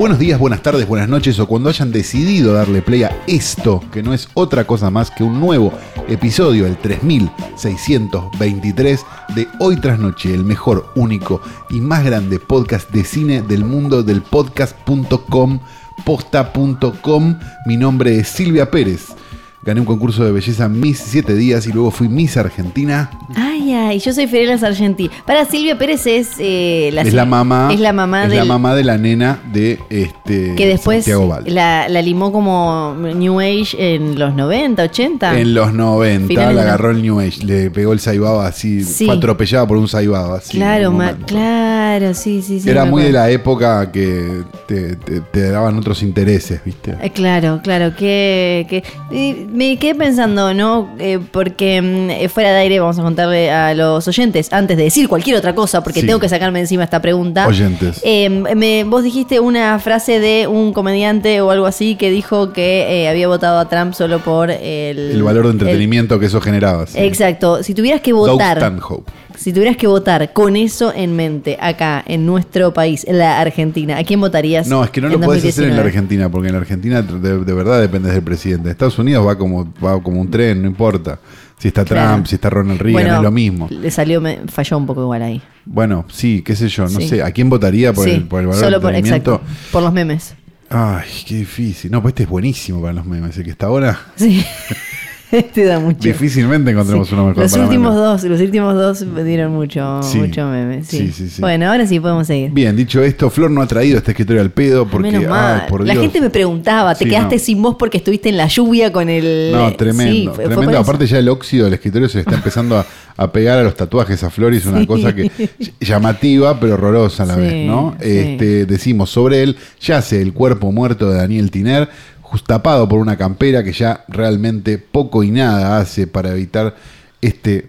Buenos días, buenas tardes, buenas noches o cuando hayan decidido darle play a esto, que no es otra cosa más que un nuevo episodio, el 3623 de Hoy tras Noche, el mejor, único y más grande podcast de cine del mundo del podcast.com, posta.com. Mi nombre es Silvia Pérez. Gané un concurso de belleza Miss 7 días y luego fui Miss Argentina. Ay, ay, yo soy Fiorella Sargenti. Para Silvia Pérez es eh, la, es la mamá. Es la mamá es del- la mamá de la nena de este que después la, la limó como New Age en los 90, 80. En los 90 Finales la agarró el New Age, le pegó el saibaba así, Sí. fue atropellada por un saibaba así. claro, ma- claro, sí, sí, sí. Era muy de la época que te, te- te daban otros intereses, ¿viste? Eh, Claro, claro, que, que y me quedé pensando, ¿no? Eh, porque mm, eh, fuera de aire vamos a contarle a los oyentes, antes de decir cualquier otra cosa, porque Sí. tengo que sacarme encima esta pregunta. Oyentes. Eh, me- vos dijiste una frase de un comediante o algo así que dijo que eh, había votado a Trump solo por el... El valor de entretenimiento que eso generaba. sí. exacto. Si tuvieras que Doug votar... Stanhope. Si tuvieras que votar con eso en mente, acá, en nuestro país, en la Argentina, ¿a quién votarías? No, es que no lo podés hacer en la 2019? Argentina, porque en la Argentina de, de verdad depende del presidente. En Estados Unidos va como, va como un tren, no importa. Si está Claro. Trump, si está Ronald Reagan, Bueno, es lo mismo. Le salió, me- falló un poco igual ahí. Bueno, sí, qué sé yo, no Sí. sé. ¿A quién votaría por, Sí, el, por el valor solo por, exacto, por los memes. Ay, qué difícil. No, pues este es buenísimo para los memes. El que está ahora, Sí, te da mucho. difícilmente encontremos Sí. uno mejor Los últimos memes. dos, los últimos dos me dieron mucho, Sí. mucho meme. Sí. Sí, sí, sí. Bueno, ahora sí podemos seguir. Bien, dicho esto, Flor no ha traído este escritorio al pedo porque. Menos mal. ay, por la gente me preguntaba, ¿te quedaste no. sin voz porque estuviste en la lluvia con el. No, tremendo. Fue- tremendo. Aparte, ya el óxido del escritorio se está empezando a, a pegar a los tatuajes a Flor y es una cosa que llamativa, pero horrorosa a la vez, ¿no? Este, decimos sobre él, yace el cuerpo muerto de Daniel Tiner, tapado por una campera que ya realmente poco y nada hace para evitar este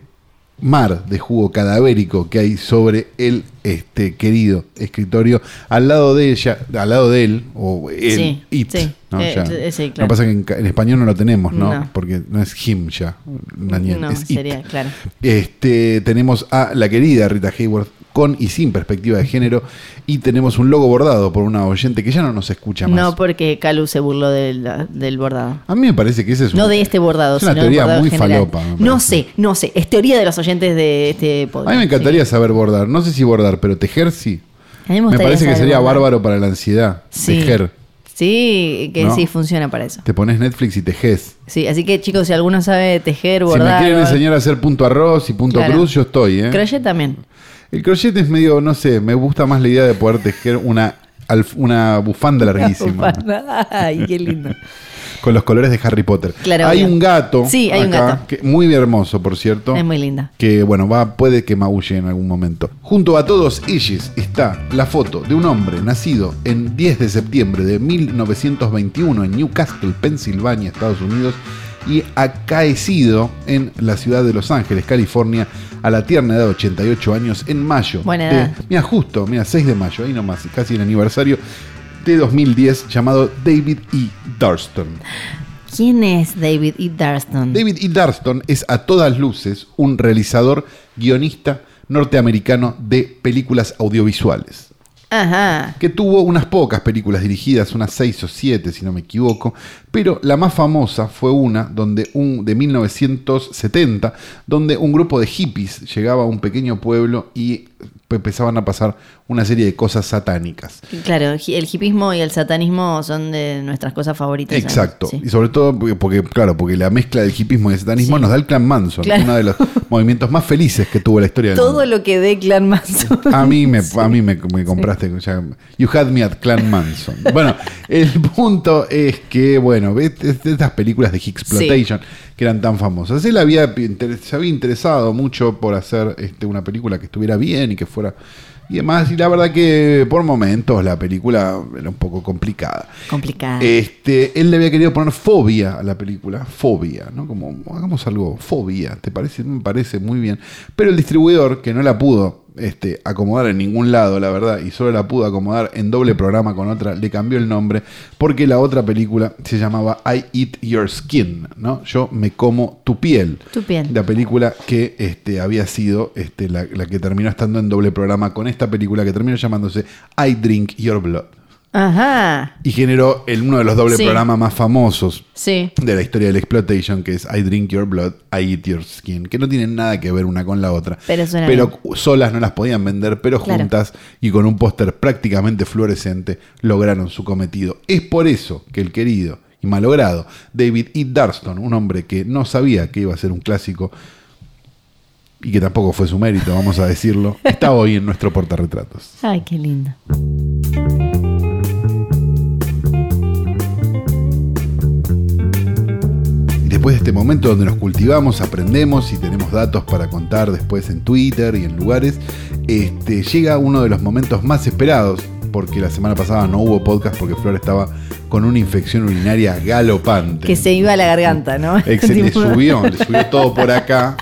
mar de jugo cadavérico que hay sobre el este querido escritorio al lado de ella, al lado de él o él, Sí, it, sí. ¿no? Eh, eh, sí, claro. pasa es que en, español no lo tenemos, ¿no? No. Porque no es him ya, Daniel, No, es it. sería, claro. Este, tenemos a la querida Rita Hayworth con y sin perspectiva de género y tenemos un logo bordado por una oyente que ya no nos escucha más. No, porque Calu se burló del, del bordado. a mí me parece que ese es un- No de este bordado, es una sino teoría bordado muy general. falopa. No sé, no sé. Es teoría de los oyentes de este A podcast. mí me encantaría sí. saber bordar. No sé si bordar, pero tejer sí. A mí Me parece que sería bordar. bárbaro para la ansiedad. Sí. Tejer. Sí, que ¿No? sí funciona para eso. Te pones Netflix y tejes. Sí, así que chicos, si alguno sabe tejer, Si bordar. me quieren enseñar a hacer punto arroz y punto Claro. cruz, yo estoy, ¿eh? Crochet también. El crochet es medio, no sé, me gusta más la idea de poder tejer una, una bufanda larguísima. Ay, qué lindo. con los colores de Harry Potter. Claro, hay obvio. un gato. Sí, hay un acá, gato. que- muy hermoso, por cierto. Es muy linda. Que bueno, va, puede que maulle en algún momento. Junto a todos ellos está la foto de un hombre nacido en 10 de septiembre de 1921 en Newcastle, Pensilvania, Estados Unidos, y acaecido en la ciudad de Los Ángeles, California, a la tierna edad de 88 años en mayo. Buena edad. Mira, justo, mira, 6 de mayo, ahí nomás, casi el aniversario de 2010, llamado David E. Darston. ¿Quién es David E. Darston? David E. Darston es a todas luces un realizador, guionista norteamericano de películas audiovisuales, Ajá. que tuvo unas pocas películas dirigidas, unas seis o siete si no me equivoco, pero la más famosa fue una donde un, de 1970, donde un grupo de hippies llegaba a un pequeño pueblo y empezaban a pasar una serie de cosas satánicas. Claro, el hipismo y el satanismo son de nuestras cosas favoritas. Exacto. Sí. Y sobre todo porque, porque, claro, porque la mezcla del hipismo y el satanismo Sí. nos da el clan Manson, Claro. uno de los movimientos más felices que tuvo la historia del Todo mundo. lo que dé Clan Manson. A mí me, a mí me, me compraste. ya, you had me at Clan Manson. Bueno, el punto es que, bueno, estas películas de Exploitation que eran tan famosas. Él había, se había interesado mucho por hacer este, una película que estuviera bien y que fuera y demás. Y la verdad que por momentos la película era un poco complicada. Complicado. Este, él le había querido poner fobia a la película, fobia, ¿no? Como hagamos algo, fobia, ¿te parece? Me parece muy bien. Pero el distribuidor, que no la pudo este, acomodar en ningún lado, la verdad, y solo la pudo acomodar en doble programa con otra, le cambió el nombre porque la otra película se llamaba I Eat Your Skin, ¿no? Yo me como tu piel. Tu piel. La película que este, había sido este, la, la que terminó estando en doble programa con esta película que terminó llamándose I Drink Your Blood. Ajá. Y generó el, uno de los doble Sí. programas más famosos Sí. de la historia del exploitation, que es I Drink Your Blood, I Eat Your Skin, que no tienen nada que ver una con la otra. Pero solas no las podían vender, pero Claro. juntas y con un póster prácticamente fluorescente lograron su cometido. Es por eso que el querido y malogrado David E. Darston, un hombre que no sabía que iba a ser un clásico y que tampoco fue su mérito, vamos a decirlo, está hoy en nuestro portarretratos. Ay, qué lindo. Después de este momento donde nos cultivamos, aprendemos y tenemos datos para contar después en Twitter y en lugares, este, llega uno de los momentos más esperados, porque la semana pasada no hubo podcast porque Flor estaba con una infección urinaria galopante. Que se iba a la garganta, ¿no? Le subió, le subió todo por acá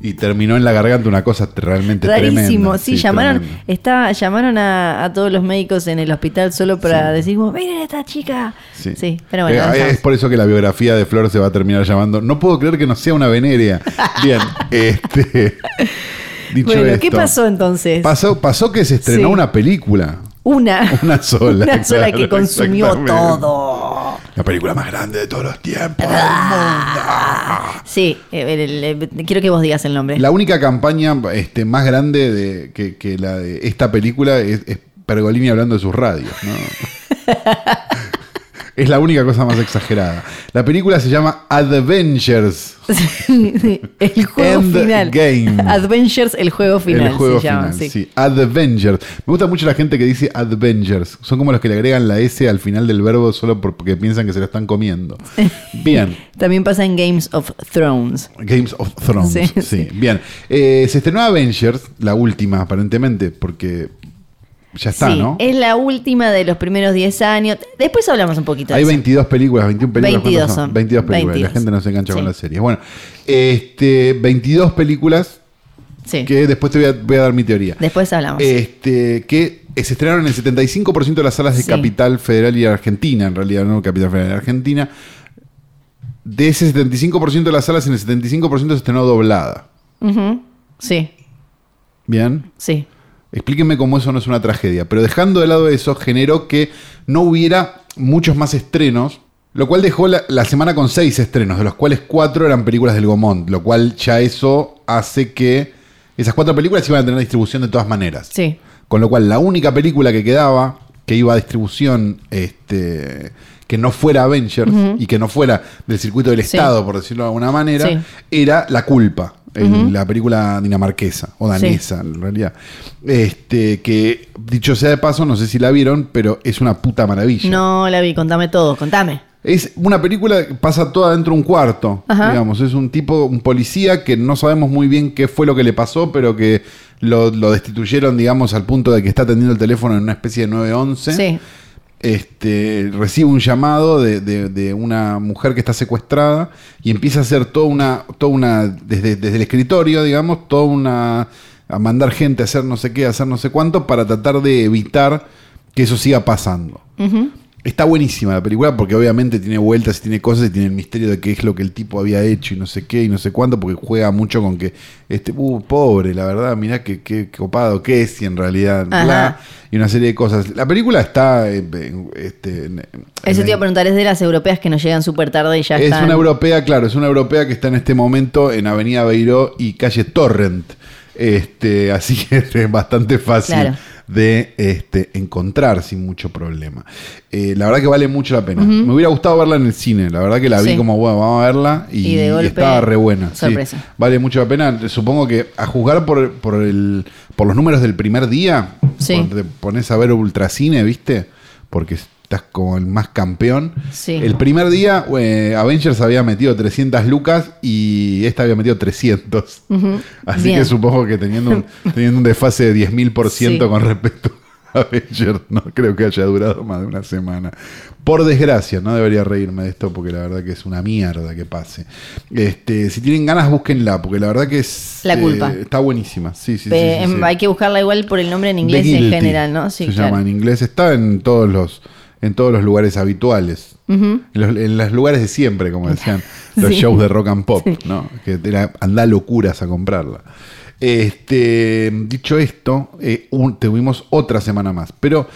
y terminó en la garganta una cosa realmente Rarísimo. tremenda. Sí, llamaron, tremenda. está, llamaron a, a todos los médicos en el hospital solo para decir, como, miren a esta chica. Sí, pero bueno. Eh, es por eso que la biografía de Flor se va a terminar llamando. No puedo creer que no sea una venerea. Bien, este. Dicho bueno, esto, ¿qué pasó entonces? Pasó, pasó que se estrenó Sí. una película. Una. Una sola. Una sola que consumió todo. La película más grande de todos los tiempos del Ah. mundo. Sí, eh, el- el- quiero que vos digas el nombre. La única campaña este, más grande de, que, que la de esta película es, es Pergolini hablando de sus radios. ¿no? es la única cosa más exagerada. La película se llama Adventures. el juego End final. Game. Adventures, el juego final. el juego se llama, final, sí. sí. Adventures. Me gusta mucho la gente que dice Adventures. Son como los que le agregan la S al final del verbo solo por- porque piensan que se lo están comiendo. Bien. También pasa en Games of Thrones. Games of Thrones. Sí, Sí, sí. bien. Eh, se estrenó Avengers, la última aparentemente, porque ya está, sí, ¿no? es la última de los primeros 10 años. Después hablamos un poquito de Hay eso. 22 películas, 21 películas. 22 ¿cuántas son. 22 películas. 22. La gente no se engancha con las series. Bueno, este, 22 películas Sí. que después te voy a, voy a dar mi teoría. Después hablamos. Este, que se estrenaron en el 75% de las salas de Sí. Capital Federal y Argentina, en realidad, no Capital Federal y Argentina. De ese 75% de las salas, en el 75% se estrenó doblada. Sí, Bien. sí. Explíquenme cómo eso no es una tragedia. Pero dejando de lado eso, generó que no hubiera muchos más estrenos, lo cual dejó la, la semana con seis estrenos, de los cuales cuatro eran películas del Gomont, lo cual ya eso hace que esas cuatro películas iban a tener distribución de todas maneras. Sí. Con lo cual, la única película que quedaba, que iba a distribución, este, que no fuera Avengers y que no fuera del circuito del Sí. Estado, por decirlo de alguna manera, Sí. era La Culpa, el- la película dinamarquesa o danesa, en realidad. Este, que dicho sea de paso, no sé si la vieron, pero es una puta maravilla. No la vi, contame todo, contame. Es una película que pasa toda dentro de un cuarto, Ajá. digamos. Es un tipo, un policía que no sabemos muy bien qué fue lo que le pasó, pero que lo, lo destituyeron, digamos, al punto de que está atendiendo el teléfono en una especie de 911. Sí. Este, recibe un llamado de, de- una mujer que está secuestrada y empieza a hacer toda una, toda una desde, desde el escritorio, digamos, toda una, a mandar gente a hacer no sé qué, a hacer no sé cuánto, para tratar de evitar que eso siga pasando. Está buenísima la película porque obviamente tiene vueltas y tiene cosas y tiene el misterio de qué es lo que el tipo había hecho y no sé qué y no sé cuánto porque juega mucho con que, este, uh, pobre, la verdad, mirá qué, qué copado que es y en realidad, bla, y una serie de cosas. La película está... eh, en- este, en- Eso en- te iba a preguntar, es de las europeas que nos llegan súper tarde y ya es están. una europea, claro, es una europea que está en este momento en Avenida Beiró y calle Torrent. Este, así que es bastante fácil Claro. De este, encontrar sin mucho problema. Eh, la verdad que vale mucho la pena. Me hubiera gustado verla en el cine. La verdad que la vi Sí. como, bueno, vamos a verla y, Y de golpe, estaba re buena. sí. sorpresa. vale mucho la pena. Supongo que a juzgar por, por, el, por los números del primer día, Sí. cuando te pones a ver Ultracine, ¿viste? Porque estás como el más campeón. Sí. El primer día, eh, Avengers había metido 300 lucas y esta había metido 300. Ujú. Así Bien. que supongo que teniendo un, teniendo un desfase de 10.000% Sí. con respecto a Avengers, no creo que haya durado más de una semana. Por desgracia, no debería reírme de esto porque la verdad que es una mierda que pase. Este, si tienen ganas, búsquenla, porque la verdad que es. La culpa. eh, está buenísima. Sí, sí, sí, Pe- sí, em, sí. Hay que buscarla igual por el nombre en inglés en general, ¿no? Sí, se claro. llama en inglés. Está en todos los, en todos los lugares habituales. Ujú. En los, en los lugares de siempre, como decían los Sí. shows de rock and pop, ¿no? Que era andá locuras a comprarla. Este, dicho esto, eh, un- tuvimos otra semana más. Pero,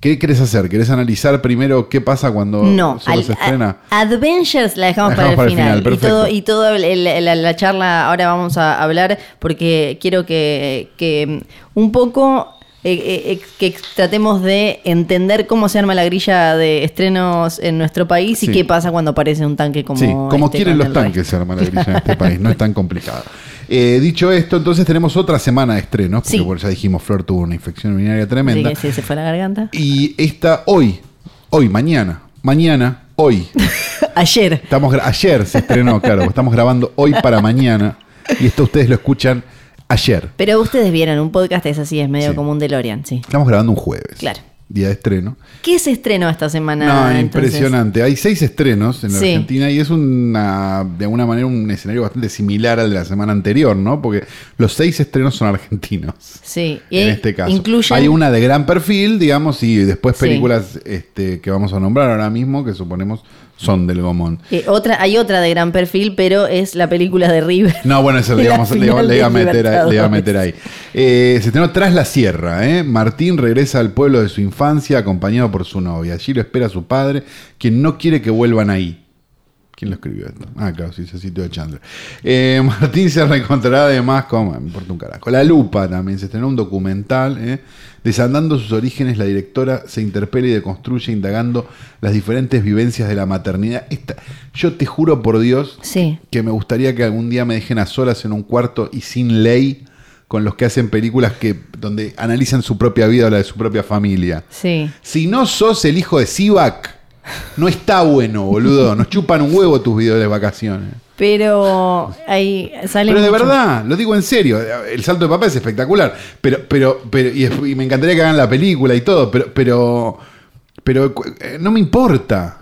¿qué querés hacer? ¿Querés analizar primero qué pasa cuando No, solo al- se estrena? a- Adventures la dejamos, La para, dejamos el para el final. final, y todo, y todo el- el- la, la charla ahora vamos a hablar porque quiero que, que un poco eh, eh, eh, que tratemos de entender cómo se arma la grilla de estrenos en nuestro país y qué pasa cuando aparece un tanque como sí, como este quieren los tanques se arma la grilla en este país, no es tan complicado. Eh, dicho esto, entonces tenemos otra semana de estrenos, porque Sí. bueno, ya dijimos, Flor tuvo una infección urinaria tremenda. que sí, se fue la garganta. Y esta hoy, hoy, mañana, mañana, hoy, Ayer. Estamos ayer se estrenó, claro, estamos grabando hoy para mañana y esto ustedes lo escuchan ayer. Pero ustedes vieron, un podcast es así, es medio Sí. como un DeLorean, sí. Estamos grabando un jueves. Claro. Día de estreno. ¿Qué se estrenó esta semana? No, entonces? impresionante. Hay seis estrenos en la Sí. Argentina y es una, de alguna manera un escenario bastante similar al de la semana anterior, ¿no? Porque los seis estrenos son argentinos. Sí, y En este caso. incluyen- Hay una de gran perfil, digamos, y después Sí. películas este, que vamos a nombrar ahora mismo, que suponemos son del Gomón. Eh, otra, hay otra de gran perfil, pero es la película de River. No, bueno, eso le, le, iba- final le iba a meter, ahí- le iba a meter ahí. Eh, se estrenó Tras la Sierra. ¿eh? Martín regresa al pueblo de su infancia acompañado por su novia. Allí lo espera su padre, quien no quiere que vuelvan ahí. ¿Quién lo escribió esto? Ah, claro, sí, ese sitio de Chandler. Eh, Martín se reencontrará además con. Me importa un carajo. La Lupa también. Se estrenó un documental. ¿eh? Desandando sus orígenes, la directora se interpela y deconstruye indagando las diferentes vivencias de la maternidad. Esta, yo te juro por Dios Sí. que me gustaría que algún día me dejen a solas en un cuarto y sin ley con los que hacen películas que donde analizan su propia vida o la de su propia familia. Sí. Si no sos el hijo de Sivak, no está bueno, boludo. Nos chupan un huevo tus videos de vacaciones. Pero ahí sale. Pero de mucho. verdad, lo digo en serio. El salto de papá es espectacular. Pero, pero, pero, y, es- y me encantaría que hagan la película y todo, pero, pero, pero eh, no me importa.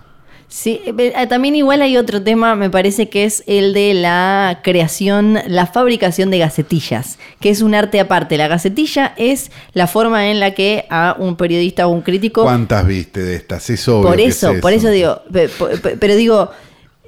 Sí, eh, eh, también igual hay otro tema, me parece que es el de la creación, la fabricación de gacetillas, que es un arte aparte. La gacetilla es la forma en la que a un periodista o un crítico ¿Cuántas viste de estas? Es obvio. Por que eso, es por eso digo, pe- pe- pero digo,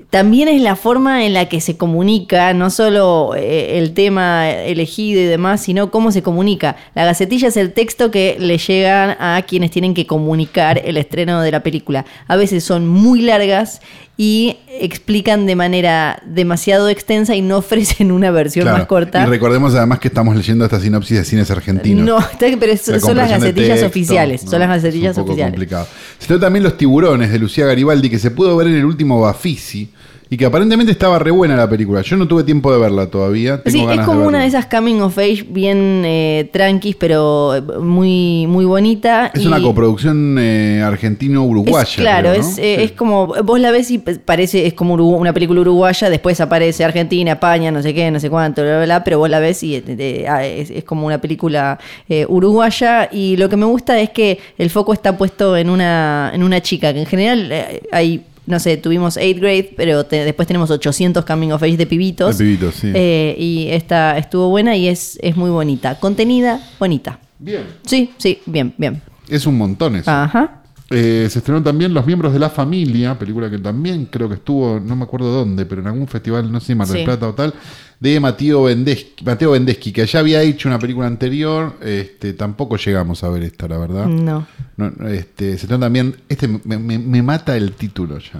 también es la forma en la que se comunica, no solo eh, el tema elegido y demás, sino cómo se comunica. La gacetilla es el texto que le llegan a quienes tienen que comunicar el estreno de la película. A veces son muy largas y explican de manera demasiado extensa y no ofrecen una versión Claro. más corta. Y recordemos además que estamos leyendo esta sinopsis de cines argentinos. No, pero es- La son las gacetillas texto, oficiales. ¿no? Son las Es gacetillas un poco oficiales. complicado. Se trata también Los tiburones de Lucía Garibaldi, que se pudo ver en el último Bafisi y que aparentemente estaba re buena la película. Yo no tuve tiempo de verla todavía. Tengo Sí, es como una de esas coming of age bien eh, tranquis, pero eh, muy, muy bonita. Es y una coproducción eh, argentino-uruguaya. claro, creo, ¿no? es, eh, Sí. es como, vos la ves y parece, es como una película uruguaya, después aparece Argentina, España, no sé qué, no sé cuánto, bla, bla, bla, pero vos la ves y eh, ah, es, es como una película eh, uruguaya y lo que me gusta es que el foco está puesto en una, en una chica, que en general hay... No sé, tuvimos 8th grade, pero te- después tenemos 800 coming of age de pibitos. De pibitos, sí. Eh, y esta estuvo buena y es, es muy bonita. Contenida, bonita. Bien. Sí, sí, bien, bien. Es un montón eso. Ajá. Eh, se estrenó también Los miembros de la familia, película que también creo que estuvo, no me acuerdo dónde, pero en algún festival, no sé, Mar del Sí. Plata o tal, de Mateo Vendeschi, Mateo Vendeschi, que ya había hecho una película anterior, este, tampoco llegamos a ver esta, la verdad. No. No, este, se trata también, este me, me- me mata el título ya.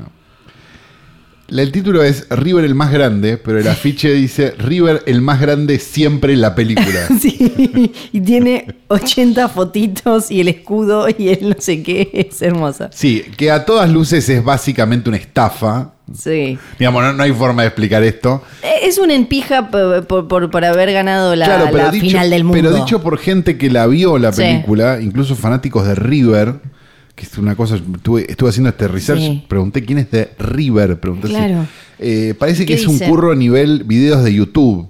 El título es River el más grande, pero el afiche dice River el más grande siempre en la película. Sí, y tiene 80 fotitos y el escudo y el no sé qué. Es hermosa. Sí, que a todas luces es básicamente una estafa. Sí. Digamos, no, no hay forma de explicar esto. Eh, Es un empija por, por- por- haber ganado la, claro, pero la dicho, final del mundo. pero dicho por gente que la vio la Sí. película, incluso fanáticos de River, que es una cosa, estuve, estuve haciendo este research, Sí. pregunté quién es de River, pregunté si- Claro. Eh, parece que ¿Qué es un curro a nivel videos de YouTube.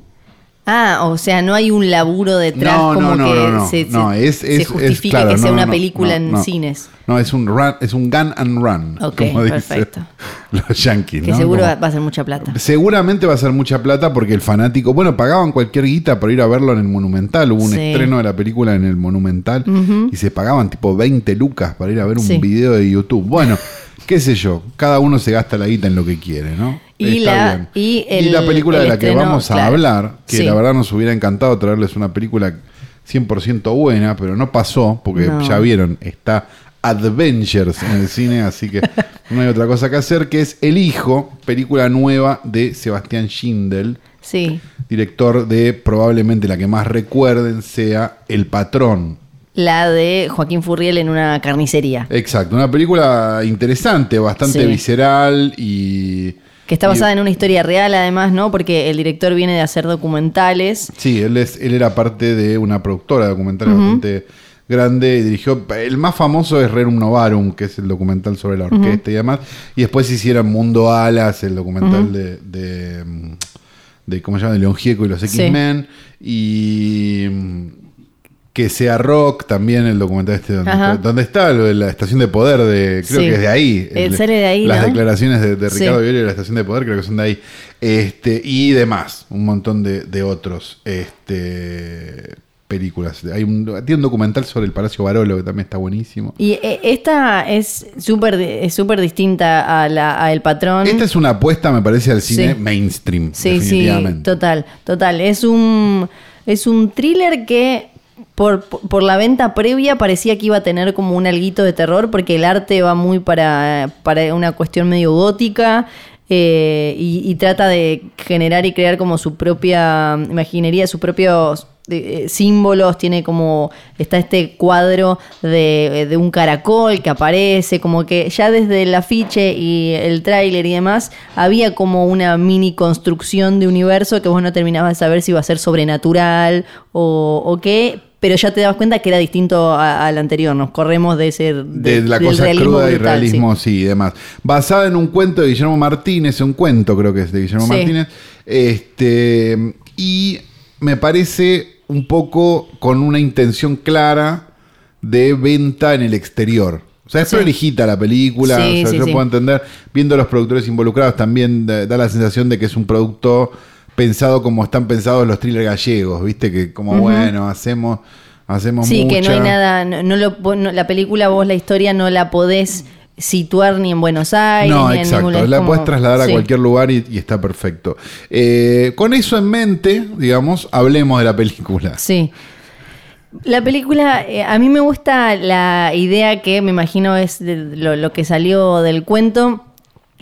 Ah, o sea, no hay un laburo detrás No, como no, que no, se, se- es- se es- es justifique claro, que sea una no, película no, en no. cines. No, es un run, es un gun and run, Ok, como dicen los yankees, Que seguro Como- va a ser mucha plata. Seguramente va a ser mucha plata porque el fanático, bueno, pagaban cualquier guita para ir a verlo en el Monumental. Hubo un Sí. estreno de la película en el Monumental y se pagaban tipo 20 lucas para ir a ver un Sí. video de YouTube. Bueno, qué sé yo, cada uno se gasta la guita en lo que quiere, ¿no? Y la- y el- la película el de la que vamos a claro. hablar, que Sí. la verdad nos hubiera encantado traerles una película 100% buena, pero no pasó porque No. ya vieron, está Adventures en el cine, así que no hay otra cosa que hacer, que es El Hijo, película nueva de Sebastián Schindel, Sí. director de probablemente la que más recuerden sea El Patrón. La de Joaquín Furriel en una carnicería. Exacto, una película interesante, bastante Sí. visceral y... Que está y- basada en una historia real, además, ¿no? Porque el director viene de hacer documentales. Sí, él, es, él era parte de una productora de documentales bastante grande y dirigió. El más famoso es Rerum Novarum, que es el documental sobre la orquesta y demás. Y después hicieron Mundo Alas, el documental de, de, de, ¿Cómo se llama? De León Gieco y los Sí. X-Men. Y. Que sea rock, también el documental este donde, está, donde la estación de poder de. Creo Sí. que es de ahí. El- sale de ahí, Las ¿no? declaraciones de, de Sí. Ricardo Violi de la estación de poder, creo que son de ahí. Este, y demás, un montón de, de otros este, películas. Hay un, tiene un documental sobre el Palacio Barolo que también está buenísimo. Y eh, esta es súper es súper distinta a, la, a El Patrón. Esta es una apuesta, me parece, al cine Sí. mainstream. Sí, sí, definitivamente. total, total. Es un, es un thriller que por, por la venta previa parecía que iba a tener como un alguito de terror porque el arte va muy para, para una cuestión medio gótica. eh, y, trata de generar y crear como su propia imaginería, sus propios eh, símbolos, tiene como, está este cuadro de, de un caracol que aparece, como que ya desde el afiche y el tráiler y demás, había como una mini construcción de universo que vos no terminabas de saber si iba a ser sobrenatural o, o qué, pero ya te dabas cuenta que era distinto al anterior, nos corremos de ese... De, la cosa cruda y brutal, realismo, sí. y demás. Basada en un cuento de Guillermo Martínez, un cuento creo que es de Guillermo Sí. Martínez. Este, y me parece un poco con una intención clara de venta en el exterior. O sea, es Sí. prolijita la película, o sea, yo puedo entender, viendo los productores involucrados también da, da la sensación de que es un producto pensado como están pensados los thrillers gallegos, ¿viste? Que como, bueno, hacemos, hacemos Sí, que no hay nada, no, no lo, no- la película, vos la historia no la podés situar ni en Buenos Aires, No, ni en exacto. ningún es La como- puedes trasladar a cualquier lugar y, y está perfecto. Eh, con eso en mente, digamos, hablemos de la película. Sí. La película, eh, a mí me gusta la idea que me imagino es de lo, lo que salió del cuento.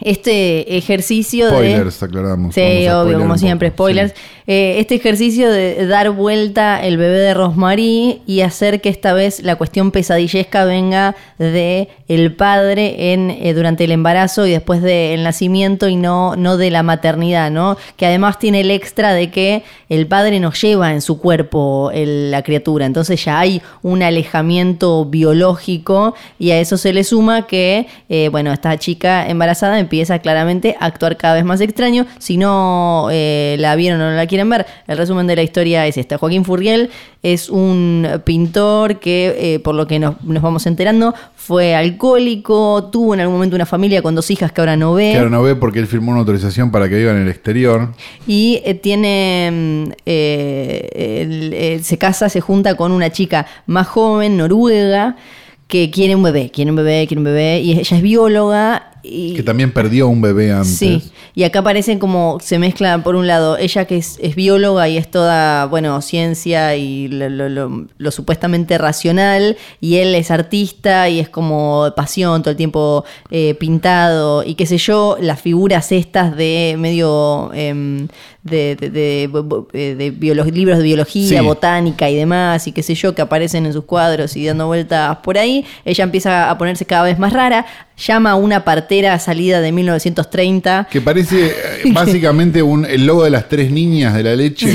Este ejercicio de. Spoilers, aclaramos. Sí, obvio, como siempre, spoilers. sí. Eh, este ejercicio de dar vuelta el bebé de Rosmarie y hacer que esta vez la cuestión pesadillesca venga de el padre en, eh, durante el embarazo y después del nacimiento y no, no de la maternidad, ¿no? Que además tiene el extra de que el padre nos lleva en su cuerpo la criatura. Entonces ya hay un alejamiento biológico y a eso se le suma que, eh, bueno, esta chica embarazada empieza claramente a actuar cada vez más extraño. Si no la vieron o no la quieren ver, el resumen de la historia es esta. Joaquín Furriel es un pintor que, eh, por lo que nos, nos vamos enterando, fue alcohólico, tuvo en algún momento una familia con dos hijas que ahora no ve. Que ahora no ve porque él firmó una autorización para que viva en el exterior. Y eh, tiene. mm, eh, se casa, se junta con una chica más joven, noruega, que quiere un bebé, quiere un bebé, quiere un bebé. Y ella es bióloga. Y, Que también perdió un bebé antes. Sí, y acá parecen como se mezclan por un lado ella que es, es bióloga y es toda, bueno, ciencia y lo, lo- lo- lo supuestamente racional, y él es artista y es como pasión, todo el tiempo eh, pintado y qué sé yo, las figuras estas de medio em, de, de, de- de- de biolo- libros de biología, Sí. botánica y demás, y qué sé yo, que aparecen en sus cuadros y dando vueltas por ahí, ella empieza a ponerse cada vez más rara, llama a una partera salida de 1930. Que parece, básicamente un, el logo de las tres niñas de la leche.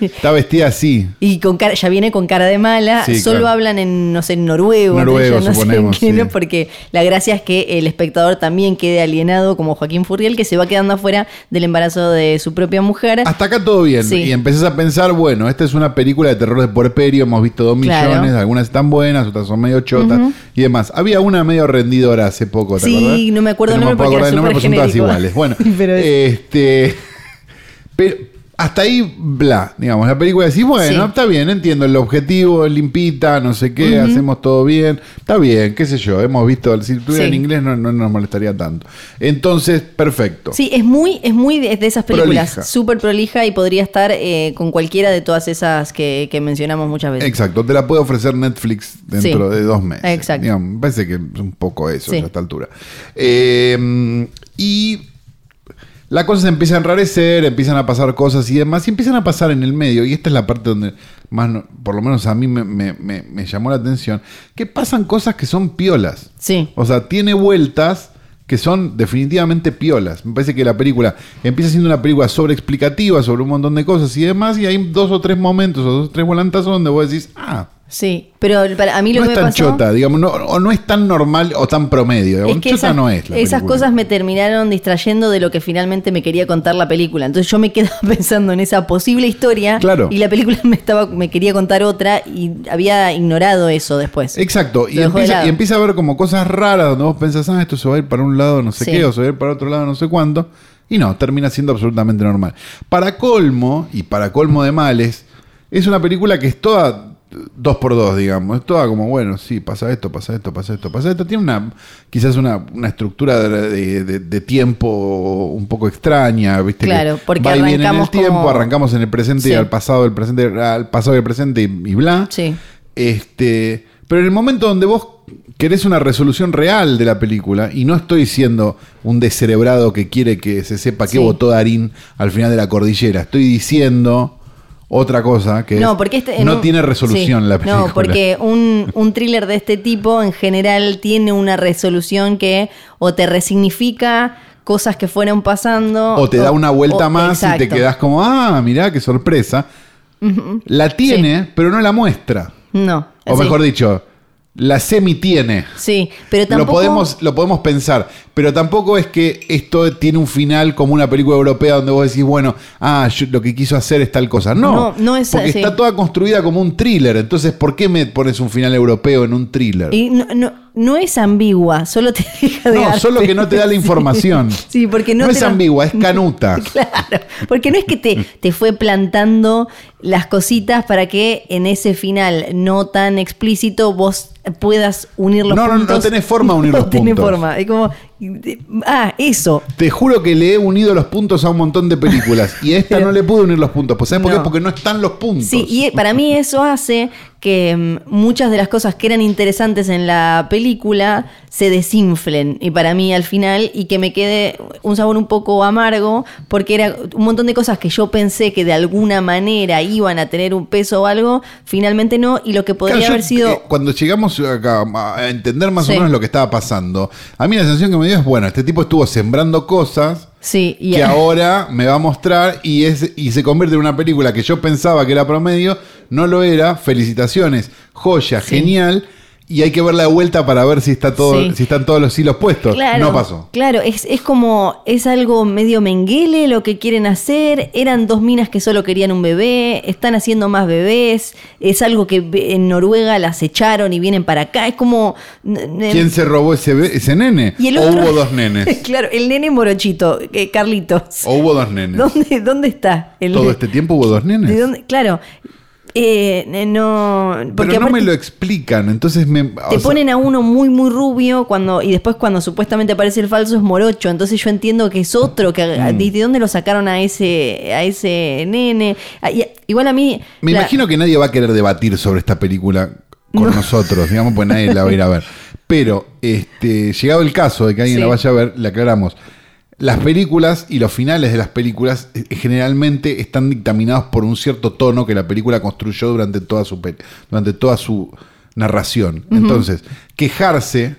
Está vestida así. Y con cara, ya viene con cara de mala. Sí, Solo claro. hablan en, no sé, en noruego. No sé suponemos, qué, sí. ¿no? Porque la gracia es que el espectador también quede alienado, como Joaquín Furriel, que se va quedando afuera del embarazo de su propia mujer. Hasta acá todo bien. Y empezás a pensar, bueno, esta es una película de terror de puerperio, hemos visto dos Claro. millones, algunas están buenas, otras son medio chotas y demás. Había una medio rendidora hace poco, ¿te Sí, acordás? no me acuerdo el nombre puedo porque era acordar el nombre, porque son todas iguales. Bueno, Pero este... Pero hasta ahí, bla, digamos, la película decís, bueno, Sí. está bien, entiendo el objetivo, es limpita, no sé qué, hacemos todo bien, está bien, qué sé yo, hemos visto, si estuviera Sí. en inglés no, no nos molestaría tanto. Entonces, perfecto. Sí, es muy, es muy de, de esas películas, súper prolija y podría estar eh, con cualquiera de todas esas que, que mencionamos muchas veces. Exacto, te la puede ofrecer Netflix dentro Sí. de dos meses. Exacto. Digamos, me parece que es un poco eso a esta altura. Eh, y la cosa se empieza a enrarecer, empiezan a pasar cosas y demás, y empiezan a pasar en el medio, y esta es la parte donde más, no- por lo menos a mí me, me- me- me llamó la atención, que pasan cosas que son piolas. Sí. O sea, tiene vueltas que son definitivamente piolas. Me parece que la película empieza siendo una película sobreexplicativa sobre un montón de cosas y demás, y hay dos o tres momentos o dos o tres volantazos donde vos decís, ah, Sí, pero para a mí lo no que es me tan pasó chota, digamos, no, o no es tan normal o tan promedio. es que chota esas, no es. la esas película. cosas me terminaron distrayendo de lo que finalmente me quería contar la película. Entonces yo me quedaba pensando en esa posible historia Claro. y la película me estaba me quería contar otra y había ignorado eso después. Exacto, y empieza, lado. y empieza a ver como cosas raras donde vos pensás, ah, esto se va a ir para un lado no sé Sí. qué, o se va a ir para otro lado no sé cuánto, y no, termina siendo absolutamente normal. Para colmo, y para colmo de males, es una película que es toda dos por dos, digamos, es toda como, bueno, sí, pasa esto, pasa esto, pasa esto, pasa esto, tiene una, quizás una, una estructura de, de- de- de tiempo un poco extraña, ¿viste? Claro, Que porque va y viene en el arrancamos tiempo, como- arrancamos en el presente y al pasado, el presente, al pasado y el presente y, y bla. Sí. Este, pero en el momento donde vos querés una resolución real de la película, y no estoy siendo un descerebrado que quiere que se sepa qué Sí. votó Darín al final de la cordillera, estoy diciendo otra cosa que No, porque este, en no un- tiene resolución sí, la película. No, porque un, un thriller de este tipo en general tiene una resolución que o te resignifica cosas que fueron pasando. o te da una vuelta o- más y te quedás como, ah, mirá qué sorpresa. La tiene, pero no la muestra. No. O sí. mejor dicho, la semi tiene. Sí, pero Lo tampoco. podemos, lo podemos pensar, pero tampoco es que esto tiene un final como una película europea donde vos decís, bueno, ah, yo- lo que quiso hacer es tal cosa. No, No, no es porque así. está toda construida como un thriller. Entonces, ¿por qué me pones un final europeo en un thriller? Y no, no, no es ambigua, solo te deja de no, arte. solo que no te da la Sí. información. Sí, porque no, no es ambigua, es canuta. Claro, porque no es que te, te fue plantando las cositas para que en ese final no tan explícito vos puedas unir los No, no, no puntos. tenés forma de unir No los tenés puntos. forma. Es como, ah, eso. Te juro que le he unido los puntos a un montón de películas y a esta Pero- no le pude unir los puntos. Pues, ¿Sabes por qué? No. Porque no están los puntos. Sí, y para mí eso hace que mm, muchas de las cosas que eran interesantes en la película se desinflen y para mí al final y que me quede un sabor un poco amargo porque era un montón de cosas que yo pensé que de alguna manera iban a tener un peso o algo, finalmente no y lo que podría Claro, yo, haber sido eh, cuando llegamos acá a entender más Sí. o menos lo que estaba pasando, a mí la sensación que me es, bueno, este tipo estuvo sembrando cosas sí, y que ahora me va a mostrar y, es, y se convierte en una película que yo pensaba que era promedio, no lo era, felicitaciones, joya, Sí. genial, y hay que verla de vuelta para ver si, está todo, Sí. si están todos los hilos puestos. Claro, no pasó. Claro, es, es como, es algo medio menguele lo que quieren hacer. Eran dos minas que solo querían un bebé, están haciendo más bebés. Es algo que en Noruega las echaron y vienen para acá. Es como. ¿Quién se robó ese, ese nene? y el ¿O otro- hubo dos nenes? claro, el nene morochito, eh, Carlitos. ¿O hubo dos nenes? ¿Dónde, ¿Dónde está? El ¿Todo este tiempo hubo dos nenes? ¿De dónde? Claro. Eh, no. Porque Pero no me lo explican, entonces me... Te sea, ponen a uno muy, muy rubio cuando y después cuando supuestamente aparece el falso es morocho. Entonces yo entiendo que es otro. que Mm. ¿De de dónde lo sacaron a ese, a ese nene? Ah, igual a mí... Me la- imagino que nadie va a querer debatir sobre esta película con nosotros, digamos, pues nadie la va a ir a ver. Pero, este, llegado el caso de que alguien Sí. la vaya a ver, le aclaramos. Las películas y los finales de las películas eh, generalmente están dictaminados por un cierto tono que la película construyó durante toda su, durante toda su narración. Entonces, quejarse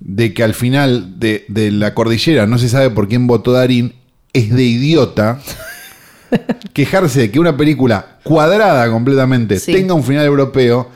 de que al final de, de la cordillera no se sabe por quién votó Darín es de idiota quejarse de que una película cuadrada completamente Sí. tenga un final europeo,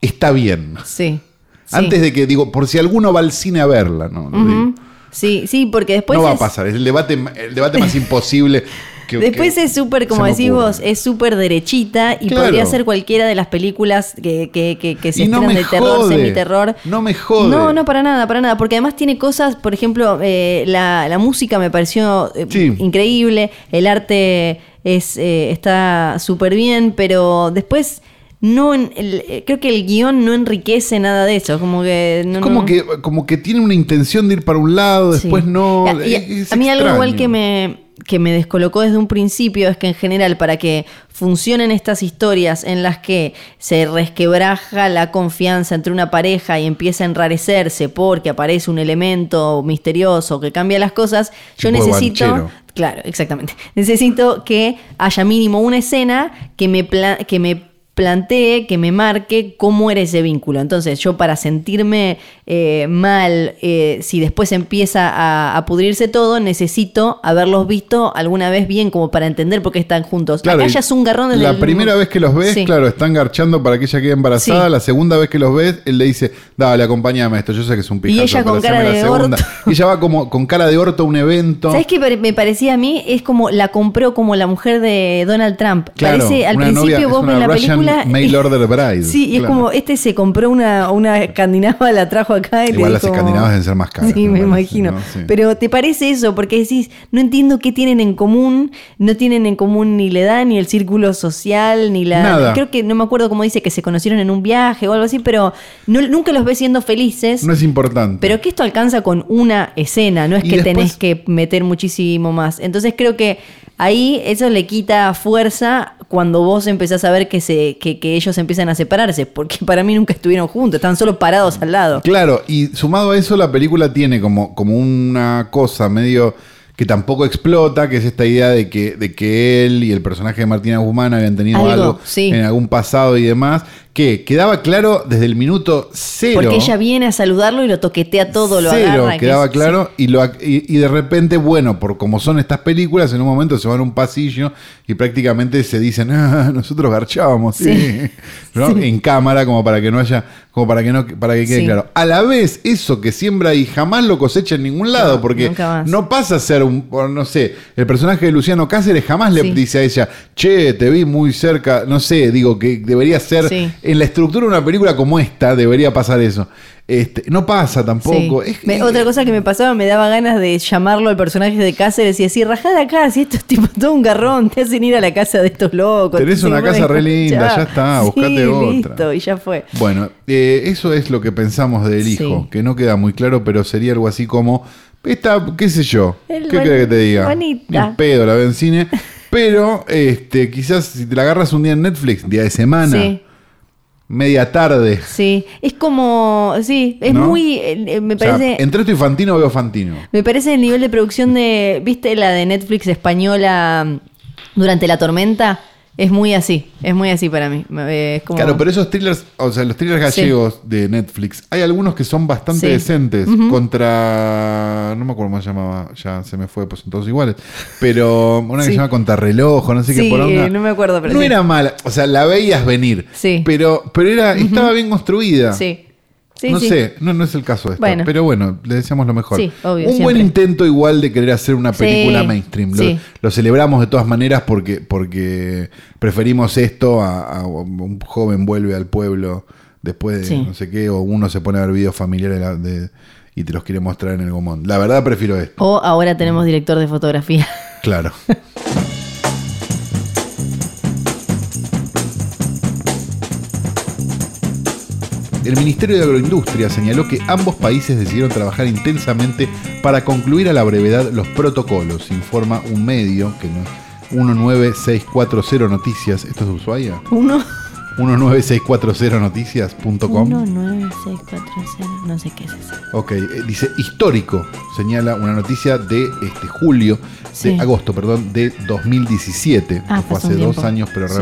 está bien. Sí. sí. Antes de que, digo, por si alguno va al cine a verla, ¿no? Sí, sí, porque después no va a pasar, es el debate, el debate más imposible que Después que es súper, como decís ocurre. vos, es súper derechita y Claro. podría ser cualquiera de las películas que, que, que, que se no estrenan de terror, jode. semiterror. No me jode. No, no, para nada, para nada. Porque además tiene cosas, por ejemplo, eh, la, la música me pareció eh, Sí. increíble, el arte es eh, está súper bien, pero después no en- el- eh, creo que el guion no enriquece nada de eso. Como que. No, como no- que, como que tiene una intención de ir para un lado, después Sí. no. Y a- es a mí algo igual que me, que me descolocó desde un principio es que en general para que funcionen estas historias en las que se resquebraja la confianza entre una pareja y empieza a enrarecerse porque aparece un elemento misterioso que cambia las cosas, yo necesito... banchero. Claro, exactamente. Necesito que haya mínimo una escena que me, que me plantee, que me marque cómo era ese vínculo. Entonces, yo para sentirme eh, mal, eh, si después empieza a, a pudrirse todo, necesito haberlos visto alguna vez bien como para entender por qué están juntos. Claro, Acá y ya es un garrón desde La el- primera vez que los ves, Sí. claro, están garchando para que ella quede embarazada. Sí. La segunda vez que los ves, él le dice, dale, acompáñame a esto. Yo sé que es un pijazo. ella con cara la de segunda". orto. Y ella va como con cara de orto a un evento. ¿Sabes qué me parecía a mí? Es como la compró como la mujer de Donald Trump. Claro, Parece, al principio novia- vos ves la Russian película. Mail order bride, Sí, y es como, este se compró una, una escandinava, la trajo acá y Igual las escandinavas deben ser más caras, Sí, me me parece, imagino. ¿no? Sí. Pero ¿te parece eso? Porque decís, no entiendo qué tienen en común, no tienen en común ni la edad, ni el círculo social, ni la... Nada. Creo que no me acuerdo cómo dice que se conocieron en un viaje o algo así, pero no- nunca los ves siendo felices. No es importante. Pero que esto alcanza con una escena, no es Y que después- tenés que meter muchísimo más. Entonces creo que ahí eso le quita fuerza cuando vos empezás a ver que, se, que, que ellos empiezan a separarse, porque para mí nunca estuvieron juntos, estaban solo parados al lado. Claro, y sumado a eso, la película tiene como, como una cosa medio que tampoco explota, que es esta idea de que, de que él y el personaje de Martina Guzmán habían tenido Algo, algo, sí. en algún pasado y demás, que quedaba claro desde el minuto cero. Porque ella viene a saludarlo y lo toquetea todo, lo cero, agarra. que quedaba es- claro y, lo, y, y de repente, bueno, por como son estas películas, en un momento se van a un pasillo y prácticamente se dicen, ah, nosotros garchábamos, sí. Sí. ¿no? en cámara, como para que no haya, como para que no, para que quede Sí. claro. A la vez, eso que siembra y jamás lo cosecha en ningún lado, No, porque no pasa a ser un, no sé, el personaje de Luciano Cáceres jamás le dice a ella, che, te vi muy cerca, no sé, digo que debería ser, Sí. en la estructura de una película como esta, debería pasar eso. Este, no pasa tampoco. Sí. Es- Me- es- otra cosa que me pasaba, me daba ganas de llamarlo al personaje de Cáceres y decir, rajá de acá, si esto es tipo todo un garrón, te hacen ir a la casa de estos locos. Tenés te una casa re escuchar". linda, ya está, buscate Sí, otra. listo, y ya fue. Bueno, eh, eso es lo que pensamos del Sí. hijo, que no queda muy claro, pero sería algo así como, esta, qué sé yo, El ¿qué crees que te diga? bonita. Ni pedo, la veo en cine, pero este, quizás si te la agarras un día en Netflix, día de semana, Sí. Media tarde, Sí, es como, sí, es ¿No? muy, eh, eh, me o sea, parece, entre esto y Fantino veo Fantino. me parece el nivel de producción de, ¿viste la de Netflix española mm, durante la tormenta? Es muy así, es muy así para mí. Es como, Claro, pero esos thrillers, o sea, los thrillers Sí. gallegos de Netflix, hay algunos que son bastante Sí. decentes contra. No me acuerdo cómo se llamaba, ya se me fue, pues son todos iguales. Pero una que Sí. se llama Contrarreloj, no sé qué Sí, poronga. eh, no me acuerdo, pero No era mala, o sea, la veías venir. Sí. Pero, pero era, estaba bien construida. Sí, sí, no sí. sé, no, no es el caso de. Bueno. Pero bueno, le deseamos lo mejor. Sí, obvio, Un siempre. buen intento igual de querer hacer una película mainstream. Lo, sí. lo celebramos de todas maneras porque, porque preferimos esto a, a un joven vuelve al pueblo después de no sé qué, o uno se pone a ver videos familiares de- de- y te los quiere mostrar en el gomón. La verdad prefiero esto. O ahora tenemos director de fotografía. Claro. El Ministerio de Agroindustria señaló que ambos países decidieron trabajar intensamente para concluir a la brevedad los protocolos, informa un medio que no 19640 Noticias, ¿esto es de Ushuaia? Uno, 19640noticias.com. uno, nueve, seis, cuatro, cero, no sé qué es eso. Ok, eh, dice histórico, señala una noticia de este julio, de agosto, perdón, de 2017. Ah, fue hace dos años, pero Sí.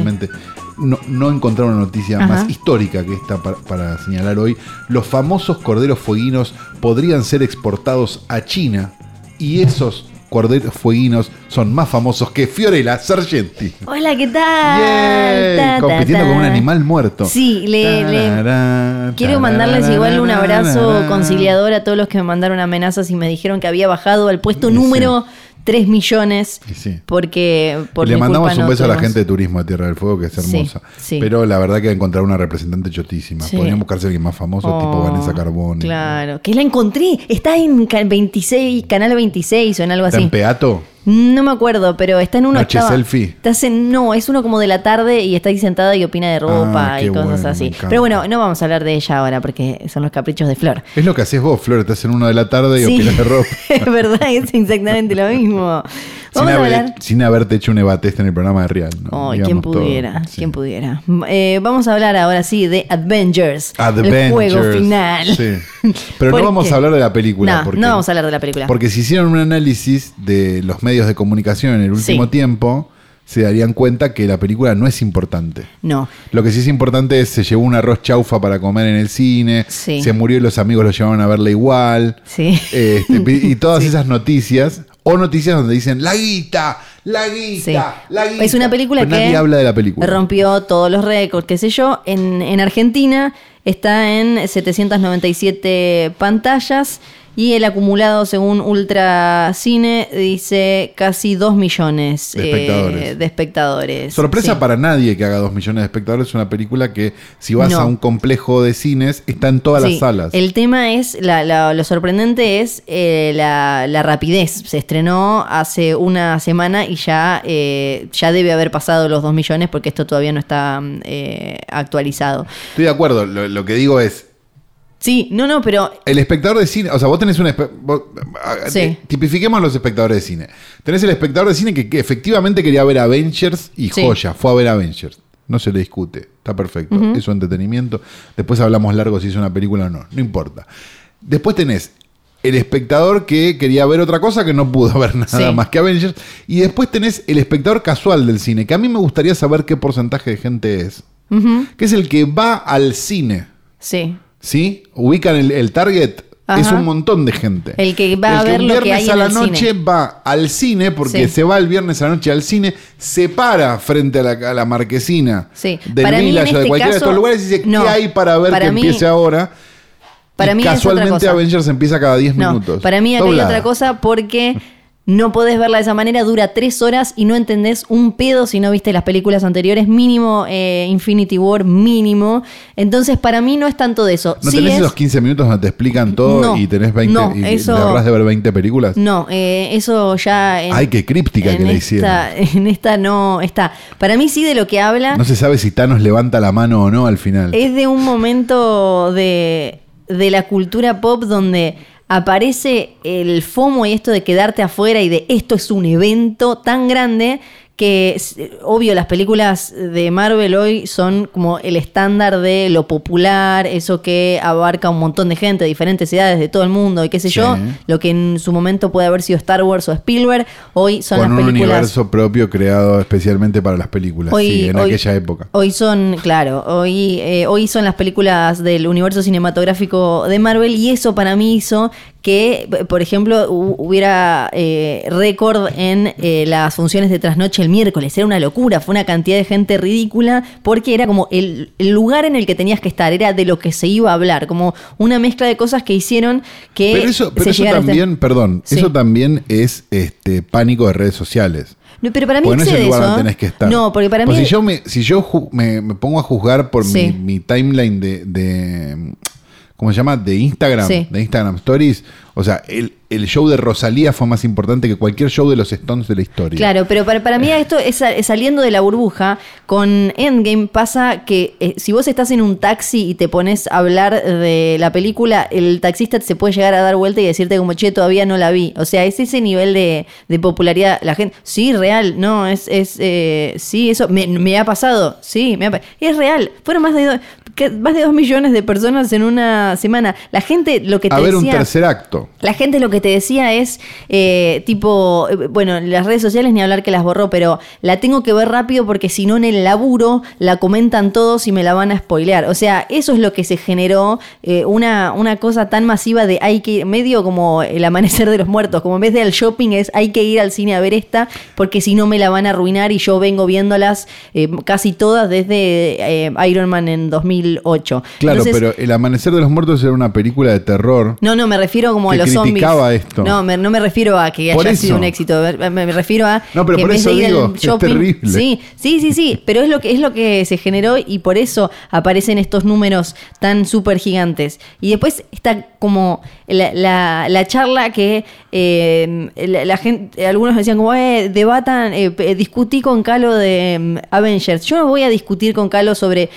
No, no encontraron una noticia Ajá. más histórica que esta para, para señalar hoy. Los famosos corderos fueguinos podrían ser exportados a China y esos corderos fueguinos son más famosos que Fiorella Sargenti. Hola, ¿qué tal? Yay, Ta, ta, compitiendo ta. con un animal muerto. Sí, le, quiero mandarles igual un abrazo tarará. conciliador a todos los que me mandaron amenazas y me dijeron que había bajado al puesto sí. Número 3 millones sí. porque por le mandamos culpa un no beso a la gente de turismo de Tierra del Fuego, que es hermosa. sí. Pero la verdad que encontrar una representante chotísima. Podrían buscarse a alguien más famoso, tipo Oh, Vanessa Carboni. Claro, que la encontré. Está en ca- 26, canal 26 o en algo ¿Está así. en Peato? No me acuerdo, pero está en uno. Noche estaba- selfie. estás en- no, es uno como de la tarde y está ahí sentada y opina de ropa Ah, y cosas bueno, así. Pero bueno, no vamos a hablar de ella ahora porque son los caprichos de Flor. Es lo que haces vos, Flor. Estás en uno de la tarde y Sí. opinas de ropa. es verdad, es exactamente lo mismo. Sin, haber- sin haberte hecho un ebateste en el programa de Real. ¿no? Digamos quién pudiera, Sí. quién pudiera. Eh, vamos a hablar ahora sí de Avengers, el Avengers. juego final. Sí. Pero ¿Por no vamos a hablar de la película. No, porque, no vamos a hablar de la película. Porque si hicieron un análisis de los medios de comunicación en el último Sí. tiempo, se darían cuenta que la película no es importante. No, Lo que sí es importante es se llevó un arroz chaufa para comer en el cine, Sí. se murió y los amigos lo llevaron a verla igual. sí. Este, y todas esas noticias, o noticias donde dicen la guita, la guita, Sí. la guita. Es una película Pero que nadie habla de la película. rompió todos los récords, qué sé yo. En, en Argentina está en 797 pantallas y el acumulado según Ultra Cine dice casi 2 millones De eh, espectadores. de espectadores. Sorpresa Sí. para nadie que haga dos millones de espectadores. Es una película que, si vas No. a un complejo de cines, está en todas Sí, las salas. El tema es, la- la- lo sorprendente es eh, la, la rapidez. Se estrenó hace una semana y ya, eh, ya debe haber pasado los 2 millones porque esto todavía no está mm, eh, actualizado. Estoy de acuerdo. Lo, lo que digo es. Sí, no, no, pero El espectador de cine, o sea, vos tenés un... vos- a- Sí. Tipifiquemos los espectadores de cine. Tenés el espectador de cine que, que efectivamente quería ver Avengers y Sí. joya, fue a ver Avengers. No se le discute, está perfecto. Es su entretenimiento. Después hablamos largo si es una película o no, no importa. Después tenés el espectador que quería ver otra cosa que no pudo ver nada Sí. más que Avengers. Y después tenés el espectador casual del cine, que a mí me gustaría saber qué porcentaje de gente es. Que es el que va al cine. sí. ¿Sí? Ubican el, el target. Ajá. Es un montón de gente. El que va a ver un lo que hay a en la el noche cine. va al cine porque Sí. se va el viernes a la noche al cine, se para frente a la, a la marquesina Sí. del Para mí, en Village o de este cualquiera de estos lugares y dice, no. ¿qué hay para ver Para que mí- empiece ahora? Para Y mí es otra casualmente cosa. Avengers empieza cada 10 No, minutos. para mí acá hay otra cosa porque no podés verla de esa manera, dura tres horas y no entendés un pedo si no viste las películas anteriores, mínimo eh, Infinity War, mínimo. Entonces para mí no es tanto de eso. ¿No Sí tenés es- esos 15 minutos donde te explican todo No, y tenés 20 no, y eso- te de ver 20 películas? No, eh, eso ya... En, Ay, qué críptica que le esta, En esta no está. Para mí sí de lo que habla... No se sabe si Thanos levanta la mano o no al final. Es de un momento de, de la cultura pop donde aparece el FOMO y esto de quedarte afuera y de esto es un evento tan grande que, obvio, las películas de Marvel hoy son como el estándar de lo popular, eso que abarca un montón de gente, diferentes edades de todo el mundo y qué sé Sí. yo, lo que en su momento puede haber sido Star Wars o Spielberg, hoy son Con las un películas... universo propio creado especialmente para las películas, Hoy- sí, en hoy- aquella época. Hoy son, claro, hoy, eh, hoy son las películas del universo cinematográfico de Marvel y eso para mí hizo que, por ejemplo, hu- hubiera eh, récord en eh, las funciones de trasnoche el miércoles. Era una locura, fue una cantidad de gente ridícula porque era como el, el lugar en el que tenías que estar, era de lo que se iba a hablar, como una mezcla de cosas que hicieron que Pero eso, pero se eso este- también, perdón, Sí. eso también es este pánico de redes sociales. No, pero para mí Porque no es el excede lugar eso, donde ¿eh? tenés que estar. No, porque para Pues mí... si yo me, si yo ju- me, me pongo a juzgar por Sí. mi, mi timeline de, de ¿cómo se llama? de Instagram, Sí. de Instagram Stories, o sea, el, el show de Rosalía fue más importante que cualquier show de los Stones de la historia. Claro, pero para, para mí esto es sa- saliendo de la burbuja. Con Endgame pasa que eh, si vos estás en un taxi y te pones a hablar de la película, el taxista se puede llegar a dar vuelta y decirte como, che, todavía no la vi. O sea, es ese nivel de, de popularidad. La gente, sí, real, no, es, es eh, sí, eso me, me ha pasado, sí, me ha es real. Fueron más de, más de dos millones de personas en una semana. La gente lo que te a ver un decía- tercer acto. La gente lo que te decía es, eh, tipo, eh, bueno, las redes sociales ni hablar que las borró, pero la tengo que ver rápido porque si no en el laburo la comentan todos y me la van a spoilear. O sea, eso es lo que se generó, eh, una, una cosa tan masiva de hay que, medio como el amanecer de los muertos, como en vez de al shopping es hay que ir al cine a ver esta porque si no me la van a arruinar y yo vengo viéndolas eh, casi todas desde eh, Iron Man en 2008. Claro, Entonces, pero El Amanecer de los Muertos era una película de terror. no, no, me refiero como a que los zombies. criticaba esto. No, me- no me refiero a que Por haya eso. sido un éxito. Me, me refiero a No, pero que por en vez eso de ir digo, al es terrible. Sí, sí, sí, sí. Pero es lo que es lo que se generó y por eso aparecen estos números tan súper gigantes. Y después está como la, la- la charla que eh, la, la gente, algunos decían como eh, debatan, eh, discutí con Calo de mm, Avengers. Yo no voy a discutir con Calo sobre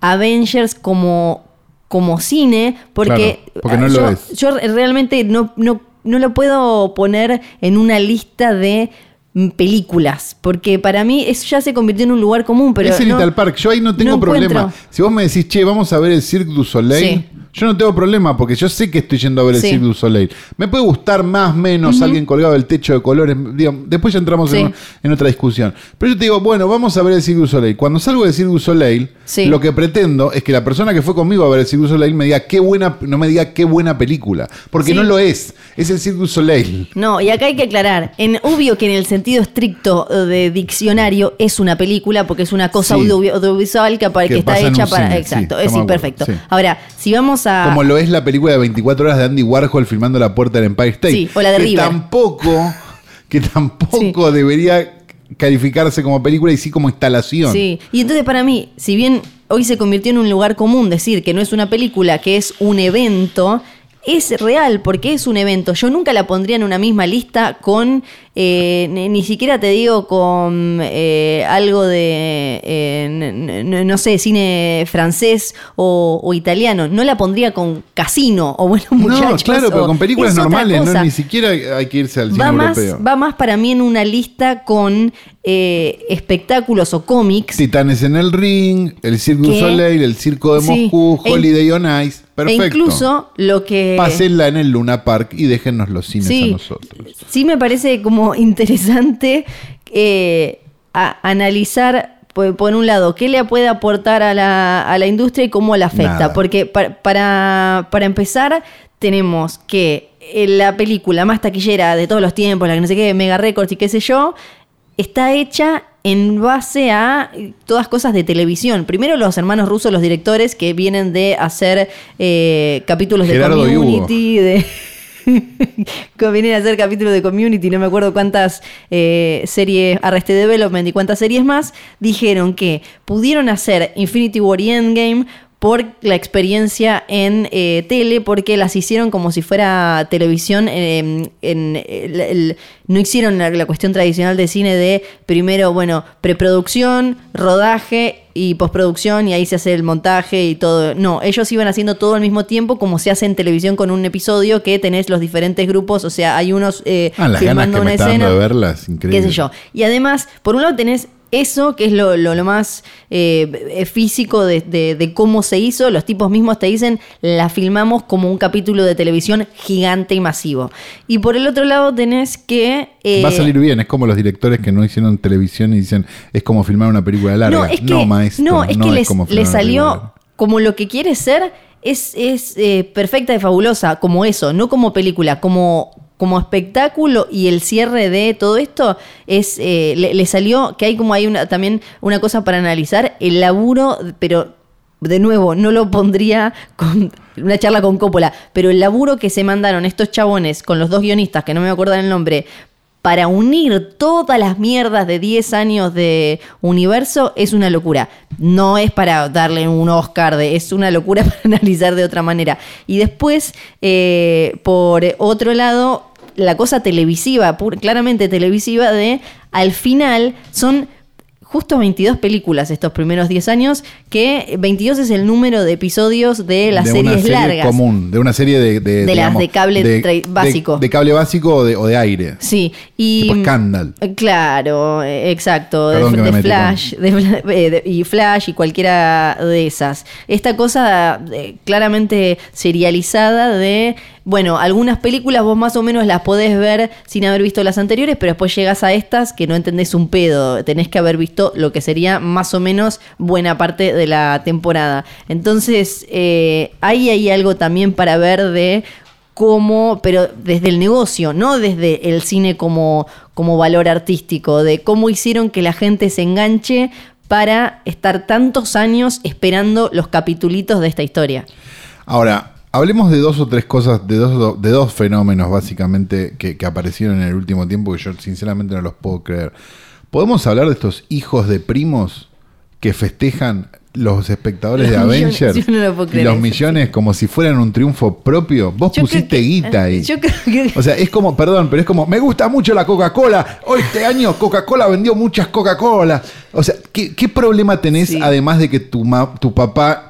Avengers como como cine porque, Claro, porque no lo yo, es. yo realmente no, no, no lo puedo poner en una lista de mm, películas, porque para mí eso ya se convirtió en un lugar común, pero es el no- Park. Yo ahí no tengo no problema. Si vos me decís, che, vamos a ver el Cirque du Soleil, Sí. Yo no tengo problema porque yo sé que estoy yendo a ver el Sí. Cirque du Soleil. Me puede gustar más, menos, alguien colgado del techo de colores. digamos, después ya entramos en, Sí. en otra discusión. Pero yo te digo, bueno, vamos a ver el Cirque du Soleil. Cuando salgo del Cirque du Soleil, Sí. lo que pretendo es que la persona que fue conmigo a ver el Cirque du Soleil me diga qué buena, no me diga qué buena película. Porque Sí. no lo es. Es el Cirque du Soleil. No, y acá hay que aclarar, en obvio que en el sentido estricto de diccionario es una película porque es una cosa Sí. audio- audiovisual que, apa- Que que está pasa en hecha para cine, sí, exacto, estamos es de acuerdo, perfecto. sí. Ahora, si vamos a Como lo es la película de 24 horas de Andy Warhol filmando la puerta del Empire State. Sí, o la de que River. tampoco, que tampoco debería calificarse como película y sí como instalación. Sí, y entonces para mí, si bien hoy se convirtió en un lugar común decir que no es una película, que es un evento, es real porque es un evento. Yo nunca la pondría en una misma lista con, eh, ni, siquiera te digo con eh, algo de, eh, no sé, cine francés o, o italiano. No la pondría con Casino o Buenos Muchachos. No, claro, pero con películas normales, no ni siquiera hay que irse al cine va más, va más para mí en una lista con eh, espectáculos o cómics. Titanes en el ring, el Cirque. Soleil, el Circo de Sí. Moscú, E- Holiday on Ice. Perfecto. E incluso lo que. Pásenla en el Luna Park y déjennos los cines a nosotros. sí me parece como interesante eh, a- analizar, por, por un lado, qué le puede aportar a la, a la industria y cómo la afecta. Nada. Porque pa- para, para empezar, tenemos que eh, la película más taquillera de todos los tiempos, la que no sé qué, Mega Records y qué sé yo, está hecha en base a eh, todas cosas de televisión. Primero los hermanos rusos, los directores, que vienen de hacer eh, capítulos Gerardo de. Community, de... a hacer capítulos de Community, no me acuerdo cuántas eh, series, Arrested Development y cuántas series más, dijeron que pudieron hacer Infinity War y Endgame por la experiencia en eh, tele, porque las hicieron como si fuera televisión. eh, en, el- el- no hicieron la, la cuestión tradicional de cine de primero, bueno, preproducción, rodaje y postproducción, y ahí se hace el montaje y todo. No, ellos iban haciendo todo al mismo tiempo, como se hace en televisión con un episodio que tenés los diferentes grupos, o sea, hay unos eh, Ah, las ganas filmando que me una dando escena de verlas, increíble. qué sé yo. Y además, por un lado tenés eso, que es lo, lo- lo más eh, físico de, de- de cómo se hizo. Los tipos mismos te dicen, la filmamos como un capítulo de televisión gigante y masivo. Y por el otro lado tenés que... eh, Va a salir bien, es como los directores que no hicieron televisión y dicen es como filmar una película larga. No, es que, maestro, no, es que les, filmar les salió como lo que quiere ser, es, es eh, perfecta y fabulosa, como eso, no como película, como, como espectáculo y el cierre de todo esto es eh, le, salió que hay como hay también una cosa para analizar el laburo pero de nuevo no lo pondría con una charla con Coppola pero el laburo que se mandaron estos chabones con los dos guionistas que no me acuerdo el nombre para unir todas las mierdas de 10 años de universo es una locura. No es para darle un Oscar, de, es una locura para analizar de otra manera. Y después, eh, por otro lado, la cosa televisiva, pur- claramente televisiva, de al final son justo 22 películas estos primeros 10 años, que 22 es el número de episodios de las de series una serie largas. común, de una serie de... De, De las de cable básico. De, cable básico o de, o aire. Sí, y. Tipo Scandal. Eh, Claro, eh, exacto. Perdón de, me Flash. eh, y Flash y cualquiera de esas. Esta cosa claramente serializada de. Bueno, algunas películas vos más o menos las podés ver sin haber visto las anteriores, pero después llegas a estas que no entendés un pedo. Tenés que haber visto lo que sería más o menos buena parte de la temporada. Entonces, eh, ahí hay algo también para ver de cómo, pero desde el negocio, no desde el cine como, como valor artístico, de cómo hicieron que la gente se enganche para estar tantos años esperando los capitulitos de esta historia. Ahora, hablemos de dos o tres cosas, de dos, de dos fenómenos básicamente que, que aparecieron en el último tiempo que yo sinceramente no los puedo creer. ¿Podemos hablar de estos hijos de primos que festejan los espectadores de millones, Avengers yo no lo puedo creer los millones como si fueran un triunfo propio? Vos Yo pusiste que- guita ahí. Yo creo que O sea, es como, perdón, pero es como, me gusta mucho la Coca-Cola. Hoy este año Coca-Cola vendió muchas Coca-Cola. O sea, ¿qué, qué problema tenés Sí. además de que tu, ma- tu papá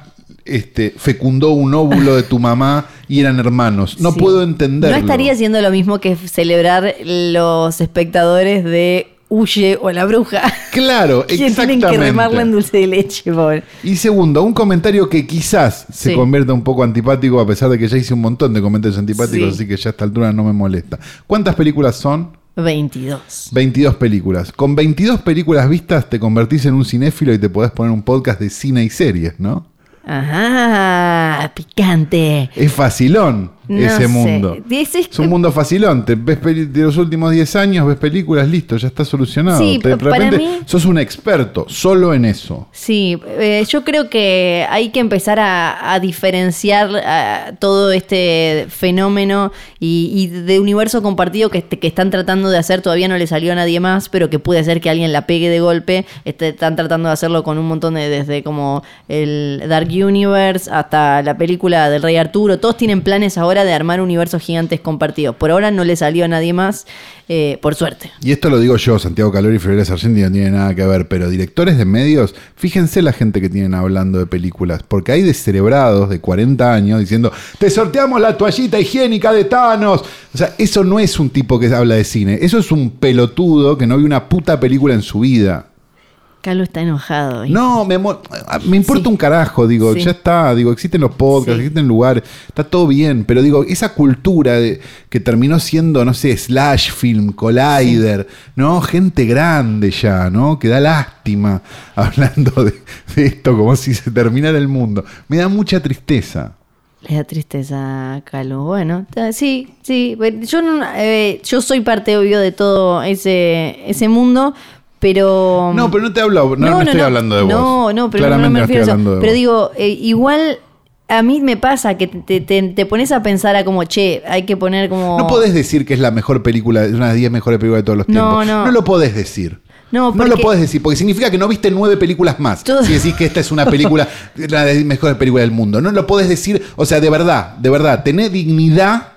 este, fecundó un óvulo de tu mamá y eran hermanos? No Sí. puedo entenderlo. No estaría haciendo lo mismo que celebrar los espectadores de Huye o la bruja. Claro, Que tienen exactamente. que remarla en dulce de leche, pobre. Y segundo, un comentario que quizás se Sí. convierta un poco antipático, a pesar de que ya hice un montón de comentarios antipáticos, Sí. así que ya a esta altura no me molesta. ¿Cuántas películas son? 22. 22 películas. Con 22 películas vistas te convertís en un cinéfilo y te podés poner un podcast de cine y series, ¿no? Ajá, picante. Es facilón No ese sé. mundo. Es- es Es un mundo facilón. Te ves de los últimos 10 años, ves películas, listo, ya está solucionado. Sí, Te- de repente mí- sos un experto solo en eso. Sí, eh, yo creo que hay que empezar a, a diferenciar ah, todo este fenómeno y, y de universo compartido que, que están tratando de hacer. Todavía no le salió a nadie más, pero que puede ser que alguien la pegue de golpe. Este, están tratando de hacerlo con un montón de, desde como el Dark Universe hasta la película del Rey Arturo. Todos tienen planes ahora de armar universos gigantes compartidos. Por ahora no le salió a nadie más, eh, por suerte. Y esto lo digo yo, Santiago Calori y Flores Sargenti no tiene nada que ver, pero directores de medios, fíjense la gente que tienen hablando de películas, porque hay descerebrados de 40 años diciendo, te sorteamos la toallita higiénica de Thanos. O sea, eso no es un tipo que habla de cine, eso es un pelotudo que no vio una puta película en su vida. Carlos está enojado. hoy. No, me, mo- me importa Sí. un carajo, digo, Sí. ya está, digo, existen los podcasts, Sí. existen lugares, está todo bien, pero digo, esa cultura de, que terminó siendo, no sé, slash film, collider, ¿no? Gente grande ya, ¿no? Que da lástima hablando de, de esto como si se terminara el mundo. Me da mucha tristeza. Le da tristeza, Carlos. Bueno, ta- sí, sí. Bueno, Yo, no- eh, yo soy parte, obvio, de todo ese, ese mundo, pero... No, pero no te hablo, no, no, estoy hablando de vos. No, no, pero Claramente no me no estoy refiero a eso. de Pero digo, eh, igual a mí me pasa que te, te- te pones a pensar a como, che, hay que poner como... No podés decir que es la mejor película, una de las 10 mejores películas de todos los No, tiempos. no. No lo podés decir. No, No lo porque- podés decir, porque significa que no viste nueve películas más. Todo- Si decís que esta es una película, la de las mejores películas del mundo. No lo podés decir, o sea, de verdad, de verdad, tené dignidad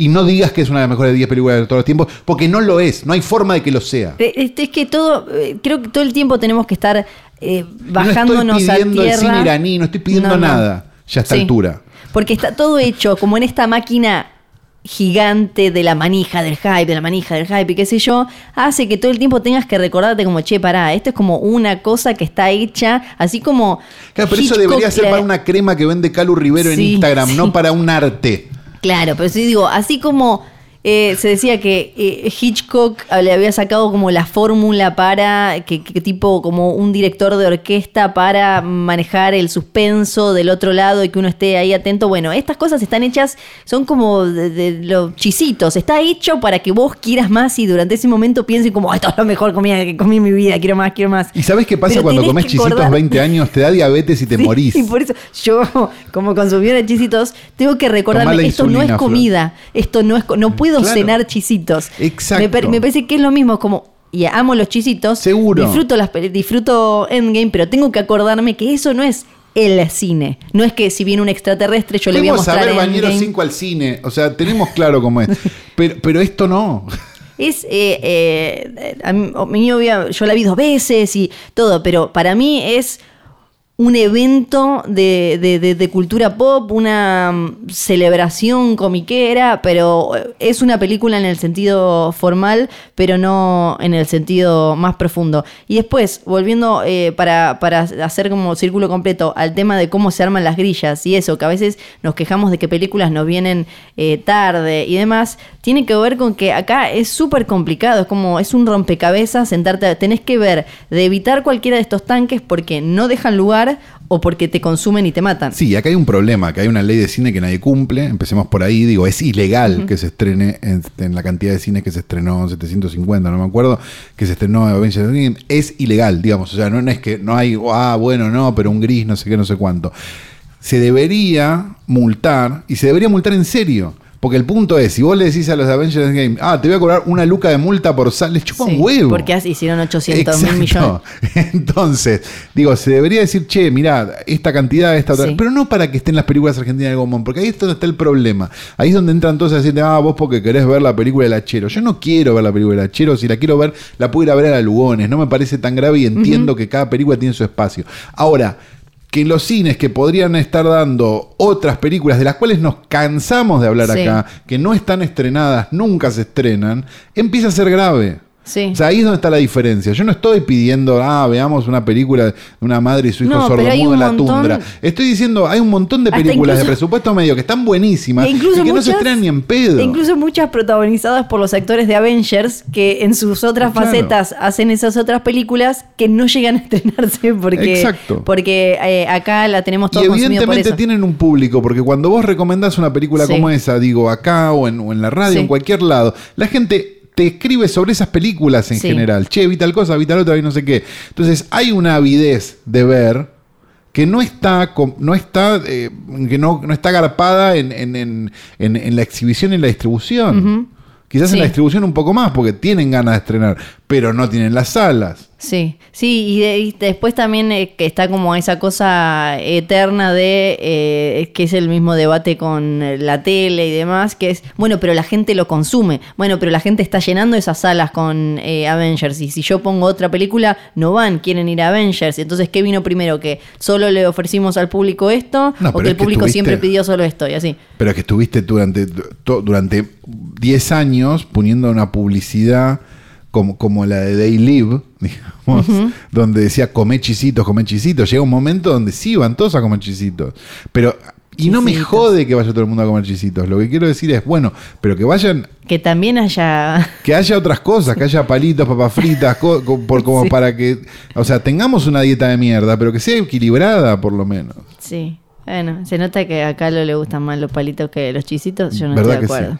y no digas que es una de las mejores 10 películas de todos los tiempos, porque no lo es, no hay forma de que lo sea. Es que todo, eh, creo que todo el tiempo tenemos que estar eh, no bajándonos estoy pidiendo a el cine iraní, no estoy pidiendo No, no. nada ya a esta Sí. altura. Porque está todo hecho como en esta máquina gigante de la manija del hype, de la manija del hype y qué sé yo, hace que todo el tiempo tengas que recordarte como, che, pará, esto es como una cosa que está hecha, así como... Claro, pero eso debería ser para una crema que vende Calu Rivero en Instagram, sí. no para un arte. Claro, pero sí digo, así como eh, se decía que eh, Hitchcock le había sacado como la fórmula para, que, que tipo como un director de orquesta para manejar el suspenso del otro lado y que uno esté ahí atento. Bueno, estas cosas están hechas, son como de, de los chisitos, está hecho para que vos quieras más y durante ese momento piensen como, "Ay, esto es la mejor comida que comí en mi vida, quiero más, quiero más. ¿Y sabes qué pasa Pero cuando comes chisitos acordarte- 20 años? Te da diabetes y te Sí, morís. Y por eso yo, como consumidora de chisitos, tengo que recordarme, esto no es Flor. comida, esto no es, no pudo Claro. cenar chisitos. Exacto. Me, me parece que es lo mismo, como, y amo los chisitos, Seguro. disfruto, las, disfruto Endgame, pero tengo que acordarme que eso no es el cine. No es que si viene un extraterrestre yo le voy a Fuimos a mostrar ver Bañero Endgame. 5 al cine. O sea, tenemos claro cómo es. Pero, pero esto no. Es, eh, eh, a mí- yo la vi dos veces y todo, pero para mí es un evento de, de- cultura pop, una mm, celebración comiquera, pero eh, es una película en el sentido formal, pero no en el sentido más profundo. Y después, volviendo eh, para, para hacer como círculo completo al tema de cómo se arman las grillas y eso, que a veces nos quejamos de que películas nos vienen eh, tarde y demás, tiene que ver con que acá es súper complicado, es como es un rompecabezas, sentarte, tenés que ver de evitar cualquiera de estos tanques porque no dejan lugar o porque te consumen y te matan. Sí, acá hay un problema, que hay una ley de cine que nadie cumple. Empecemos por ahí, digo, es ilegal que se estrene en, en la cantidad de cines que se estrenó, 750, no me acuerdo, que se estrenó Avengers Endgame. Es ilegal, digamos, o sea, no, no es que no hay, ah, bueno, no, pero un gris, no sé qué, no sé cuánto. Se debería multar, y se debería multar en serio. Porque el punto es, si vos le decís a los Avengers Endgame, ah, te voy a cobrar una luca de multa por sal, les chupa Sí, un huevo. Porque hicieron 800 mil millones. Entonces, digo, se debería decir, che, mirá, esta cantidad, esta otra. Sí. Pero no para que estén las películas argentinas de Gomón, porque ahí es donde está el problema. Ahí es donde entran todos a decirte, ah, vos porque querés ver la película del Hachero. Yo no quiero ver la película del Hachero, si la quiero ver, la puedo ir a ver a la Lugones. No me parece tan grave y entiendo que cada película tiene su espacio. Ahora, que en los cines que podrían estar dando otras películas de las cuales nos cansamos de hablar Sí. acá, que no están estrenadas, nunca se estrenan, empieza a ser grave. Sí. O sea, ahí es donde está la diferencia. Yo no estoy pidiendo, ah, veamos una película de una madre y su hijo No, sordomudo en la montón- tundra. Estoy diciendo, hay un montón de películas de presupuesto medio que están buenísimas E y que no se estrenan ni en pedo. e incluso muchas protagonizadas por los actores de Avengers que en sus otras Claro. facetas hacen esas otras películas que no llegan a estrenarse porque, Exacto. porque eh, acá la tenemos y todo consumido por evidentemente eso. tienen un público, porque cuando vos recomendás una película Sí. como esa, digo, acá o en, o en la radio, Sí. en cualquier lado, la gente te escribe sobre esas películas en Sí. general. Che, vi tal cosa, vi tal otra, vi no sé qué. Entonces, hay una avidez de ver que no está, no está, eh, que no, no está garpada en, en- en- en- la exhibición y en la distribución. Quizás en la distribución un poco más, porque tienen ganas de estrenar, pero no tienen las salas. Sí, sí, y, de- y después también eh, que está como esa cosa eterna de eh, que es el mismo debate con eh, la tele y demás, que es, bueno, pero la gente lo consume, bueno, pero la gente está llenando esas salas con eh, Avengers, y si yo pongo otra película, no van, quieren ir a Avengers, entonces, ¿qué vino primero? ¿Que solo le ofrecimos al público esto? No, ¿O que el que público tuviste- siempre pidió solo esto? Y así. Pero es que estuviste durante, durante 10 años poniendo una publicidad como, como la de Day Live, digamos, donde decía come chisitos, come chisitos. Llega un momento donde sí van todos a comer chisitos. Pero, y no me jode que vaya todo el mundo a comer chisitos. Lo que quiero decir es, bueno, pero que vayan, Que también haya... que haya otras cosas, que haya palitos, papas fritas, co- co- por, como Sí. para que, o sea, tengamos una dieta de mierda, pero que sea equilibrada por lo menos. Sí. Bueno, se nota que a Carlos le gustan más los palitos que los chisitos, yo no ¿Verdad estoy de sí?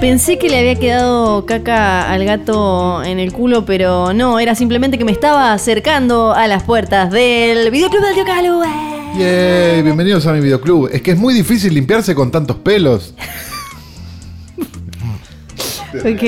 Pensé que le había quedado caca al gato en el culo, pero no, era simplemente que me estaba acercando a las puertas del videoclub del tío Calu. Yay, bienvenidos a mi videoclub. Es que es muy difícil limpiarse con tantos pelos. Ok,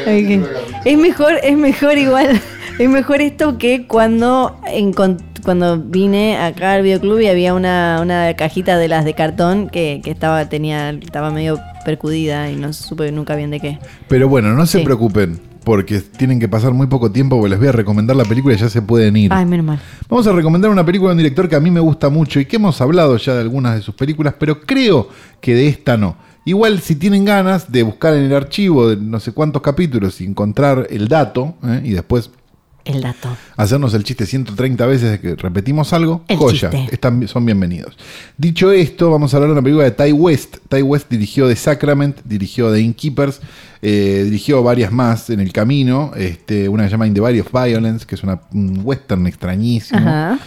ok. Es mejor, es mejor igual, es mejor esto que cuando encon- cuando vine acá al videoclub y había una, una cajita de las de cartón que, que estaba, tenía, estaba medio percudida y no supe nunca bien de qué. Pero bueno, no se Sí. preocupen, porque tienen que pasar muy poco tiempo, porque les voy a recomendar la película y ya se pueden ir. Ay, menos mal. Vamos a recomendar una película de un director que a mí me gusta mucho y que hemos hablado ya de algunas de sus películas, pero creo que de esta no. Igual si tienen ganas de buscar en el archivo de no sé cuántos capítulos y encontrar el dato, ¿eh? y después El dato. hacernos el chiste 130 veces de que repetimos algo, El joya, están, son bienvenidos. Dicho esto, vamos a hablar de una película de Ty West. Ty West dirigió The Sacrament, dirigió The Innkeepers, eh, dirigió varias más en el camino, este, una que se llama In the Body of Violence, que es una, un western extrañísimo. Ajá.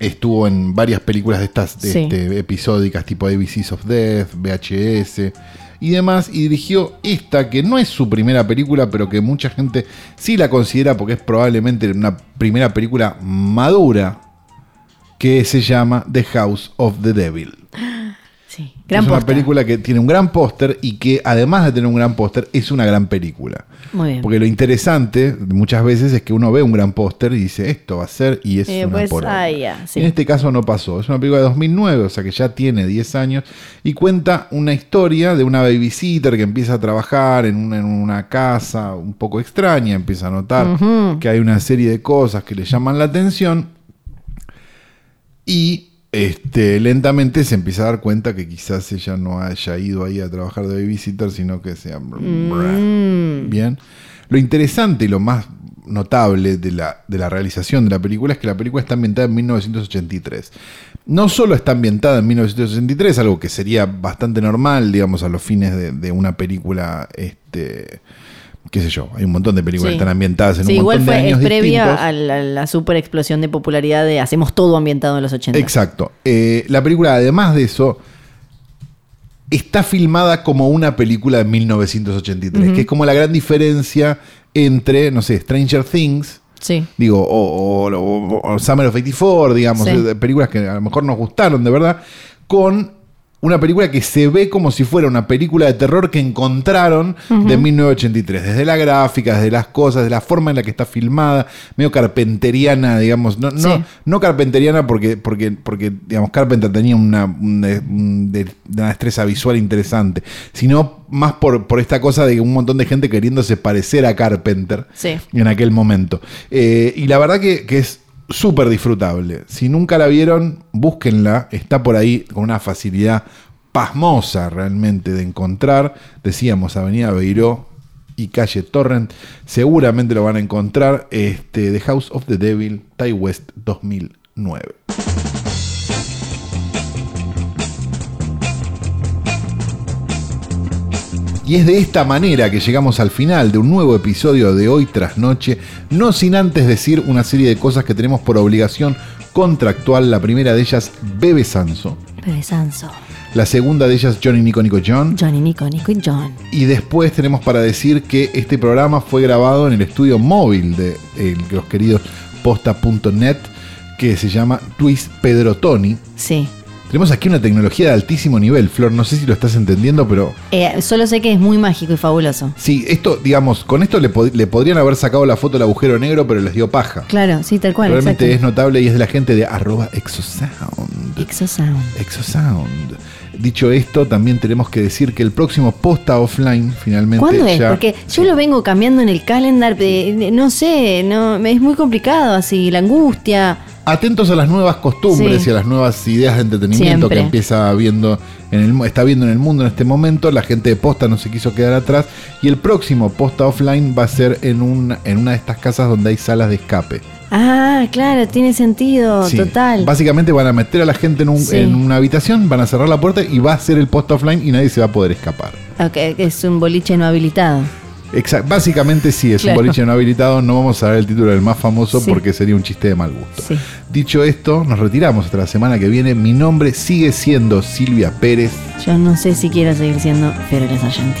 Estuvo en varias películas de estas de Sí. este, episódicas tipo ABCs of Death, VHS y demás. Y dirigió esta, que no es su primera película, pero que mucha gente sí la considera porque es probablemente una primera película madura, que se llama The House of the Devil. Sí, gran es una película que tiene un gran póster y que además de tener un gran póster es una gran película. Muy bien. Porque lo interesante muchas veces es que uno ve un gran póster y dice esto va a ser y es Eh, una pues, ah, sí. En este caso no pasó. Es una película de 2009, o sea que ya tiene 10 años y cuenta una historia de una babysitter que empieza a trabajar en una, en una casa un poco extraña, empieza a notar que hay una serie de cosas que le llaman la atención y este, lentamente se empieza a dar cuenta que quizás ella no haya ido ahí a trabajar de babysitter, sino que sea... Mm. Bien. Lo interesante y lo más notable de la, de la realización de la película es que la película está ambientada en 1983. No solo está ambientada en 1983, algo que sería bastante normal, digamos, a los fines de, de una película, este, qué sé yo, hay un montón de películas Sí. que están ambientadas en Sí, un igual montón de fue es años previa distintos. a la, la super explosión de popularidad de hacemos todo ambientado en los 80. Exacto. Eh, la película, además de eso, está filmada como una película de 1983, que es como la gran diferencia entre, no sé, Stranger Things, Sí. digo, o, o- o- o Summer of 84, digamos, películas que a lo mejor nos gustaron de verdad, con una película que se ve como si fuera una película de terror que encontraron de 1983, desde la gráfica, desde las cosas, de la forma en la que está filmada, medio carpenteriana, digamos, no, no, carpenteriana porque, porque, porque digamos, Carpenter tenía una, una, una destreza visual interesante, sino más por, por esta cosa de un montón de gente queriéndose parecer a Carpenter Sí. en aquel momento. Eh, y la verdad que, que es súper disfrutable. Si nunca la vieron, búsquenla. Está por ahí con una facilidad pasmosa realmente de encontrar. Decíamos Avenida Beiró y calle Torrent. Seguramente lo van a encontrar. Este, The House of the Devil, Ty West 2009. Y es de esta manera que llegamos al final de un nuevo episodio de Hoy tras Noche, no sin antes decir una serie de cosas que tenemos por obligación contractual. La primera de ellas, Bebe Sanso. Bebe Sanso. La segunda de ellas, Johnny Nico Nico John. Johnny, Nico, Nico y John. Y después tenemos para decir que este programa fue grabado en el estudio móvil de eh, los queridos posta.net, que se llama Twist Pedro Tony. Sí. Tenemos aquí una tecnología de altísimo nivel, Flor. No sé si lo estás entendiendo, pero Eh, solo sé que es muy mágico y fabuloso. Sí, esto, digamos, con esto le, pod- le podrían haber sacado la foto del agujero negro, pero les dio paja. Claro, sí, tal cual. Realmente es notable y es de la gente de arroba exosound. Exosound. Exosound. Dicho esto, también tenemos que decir que el próximo posta offline finalmente ¿Cuándo es? Porque yo lo vengo cambiando en el calendar, eh, no sé, no, es muy complicado así, la angustia. Atentos a las nuevas costumbres Sí. y a las nuevas ideas de entretenimiento Siempre. que empieza viendo en el, está viendo en el mundo en este momento. La gente de Posta no se quiso quedar atrás. Y el próximo Posta Offline va a ser en, un, en una de estas casas donde hay salas de escape. Ah, claro, tiene sentido, Sí. total. Básicamente van a meter a la gente en, un- Sí. en una habitación, van a cerrar la puerta y va a ser el post offline y nadie se va a poder escapar. Ok, es un boliche no habilitado. Exact- básicamente sí, es Claro. un boliche no habilitado. No vamos a dar el título del más famoso Sí. porque sería un chiste de mal gusto. Sí. Dicho esto, nos retiramos hasta la semana que viene. Mi nombre sigue siendo Silvia Pérez. Yo no sé si quiero seguir siendo Fiorella Sargenti.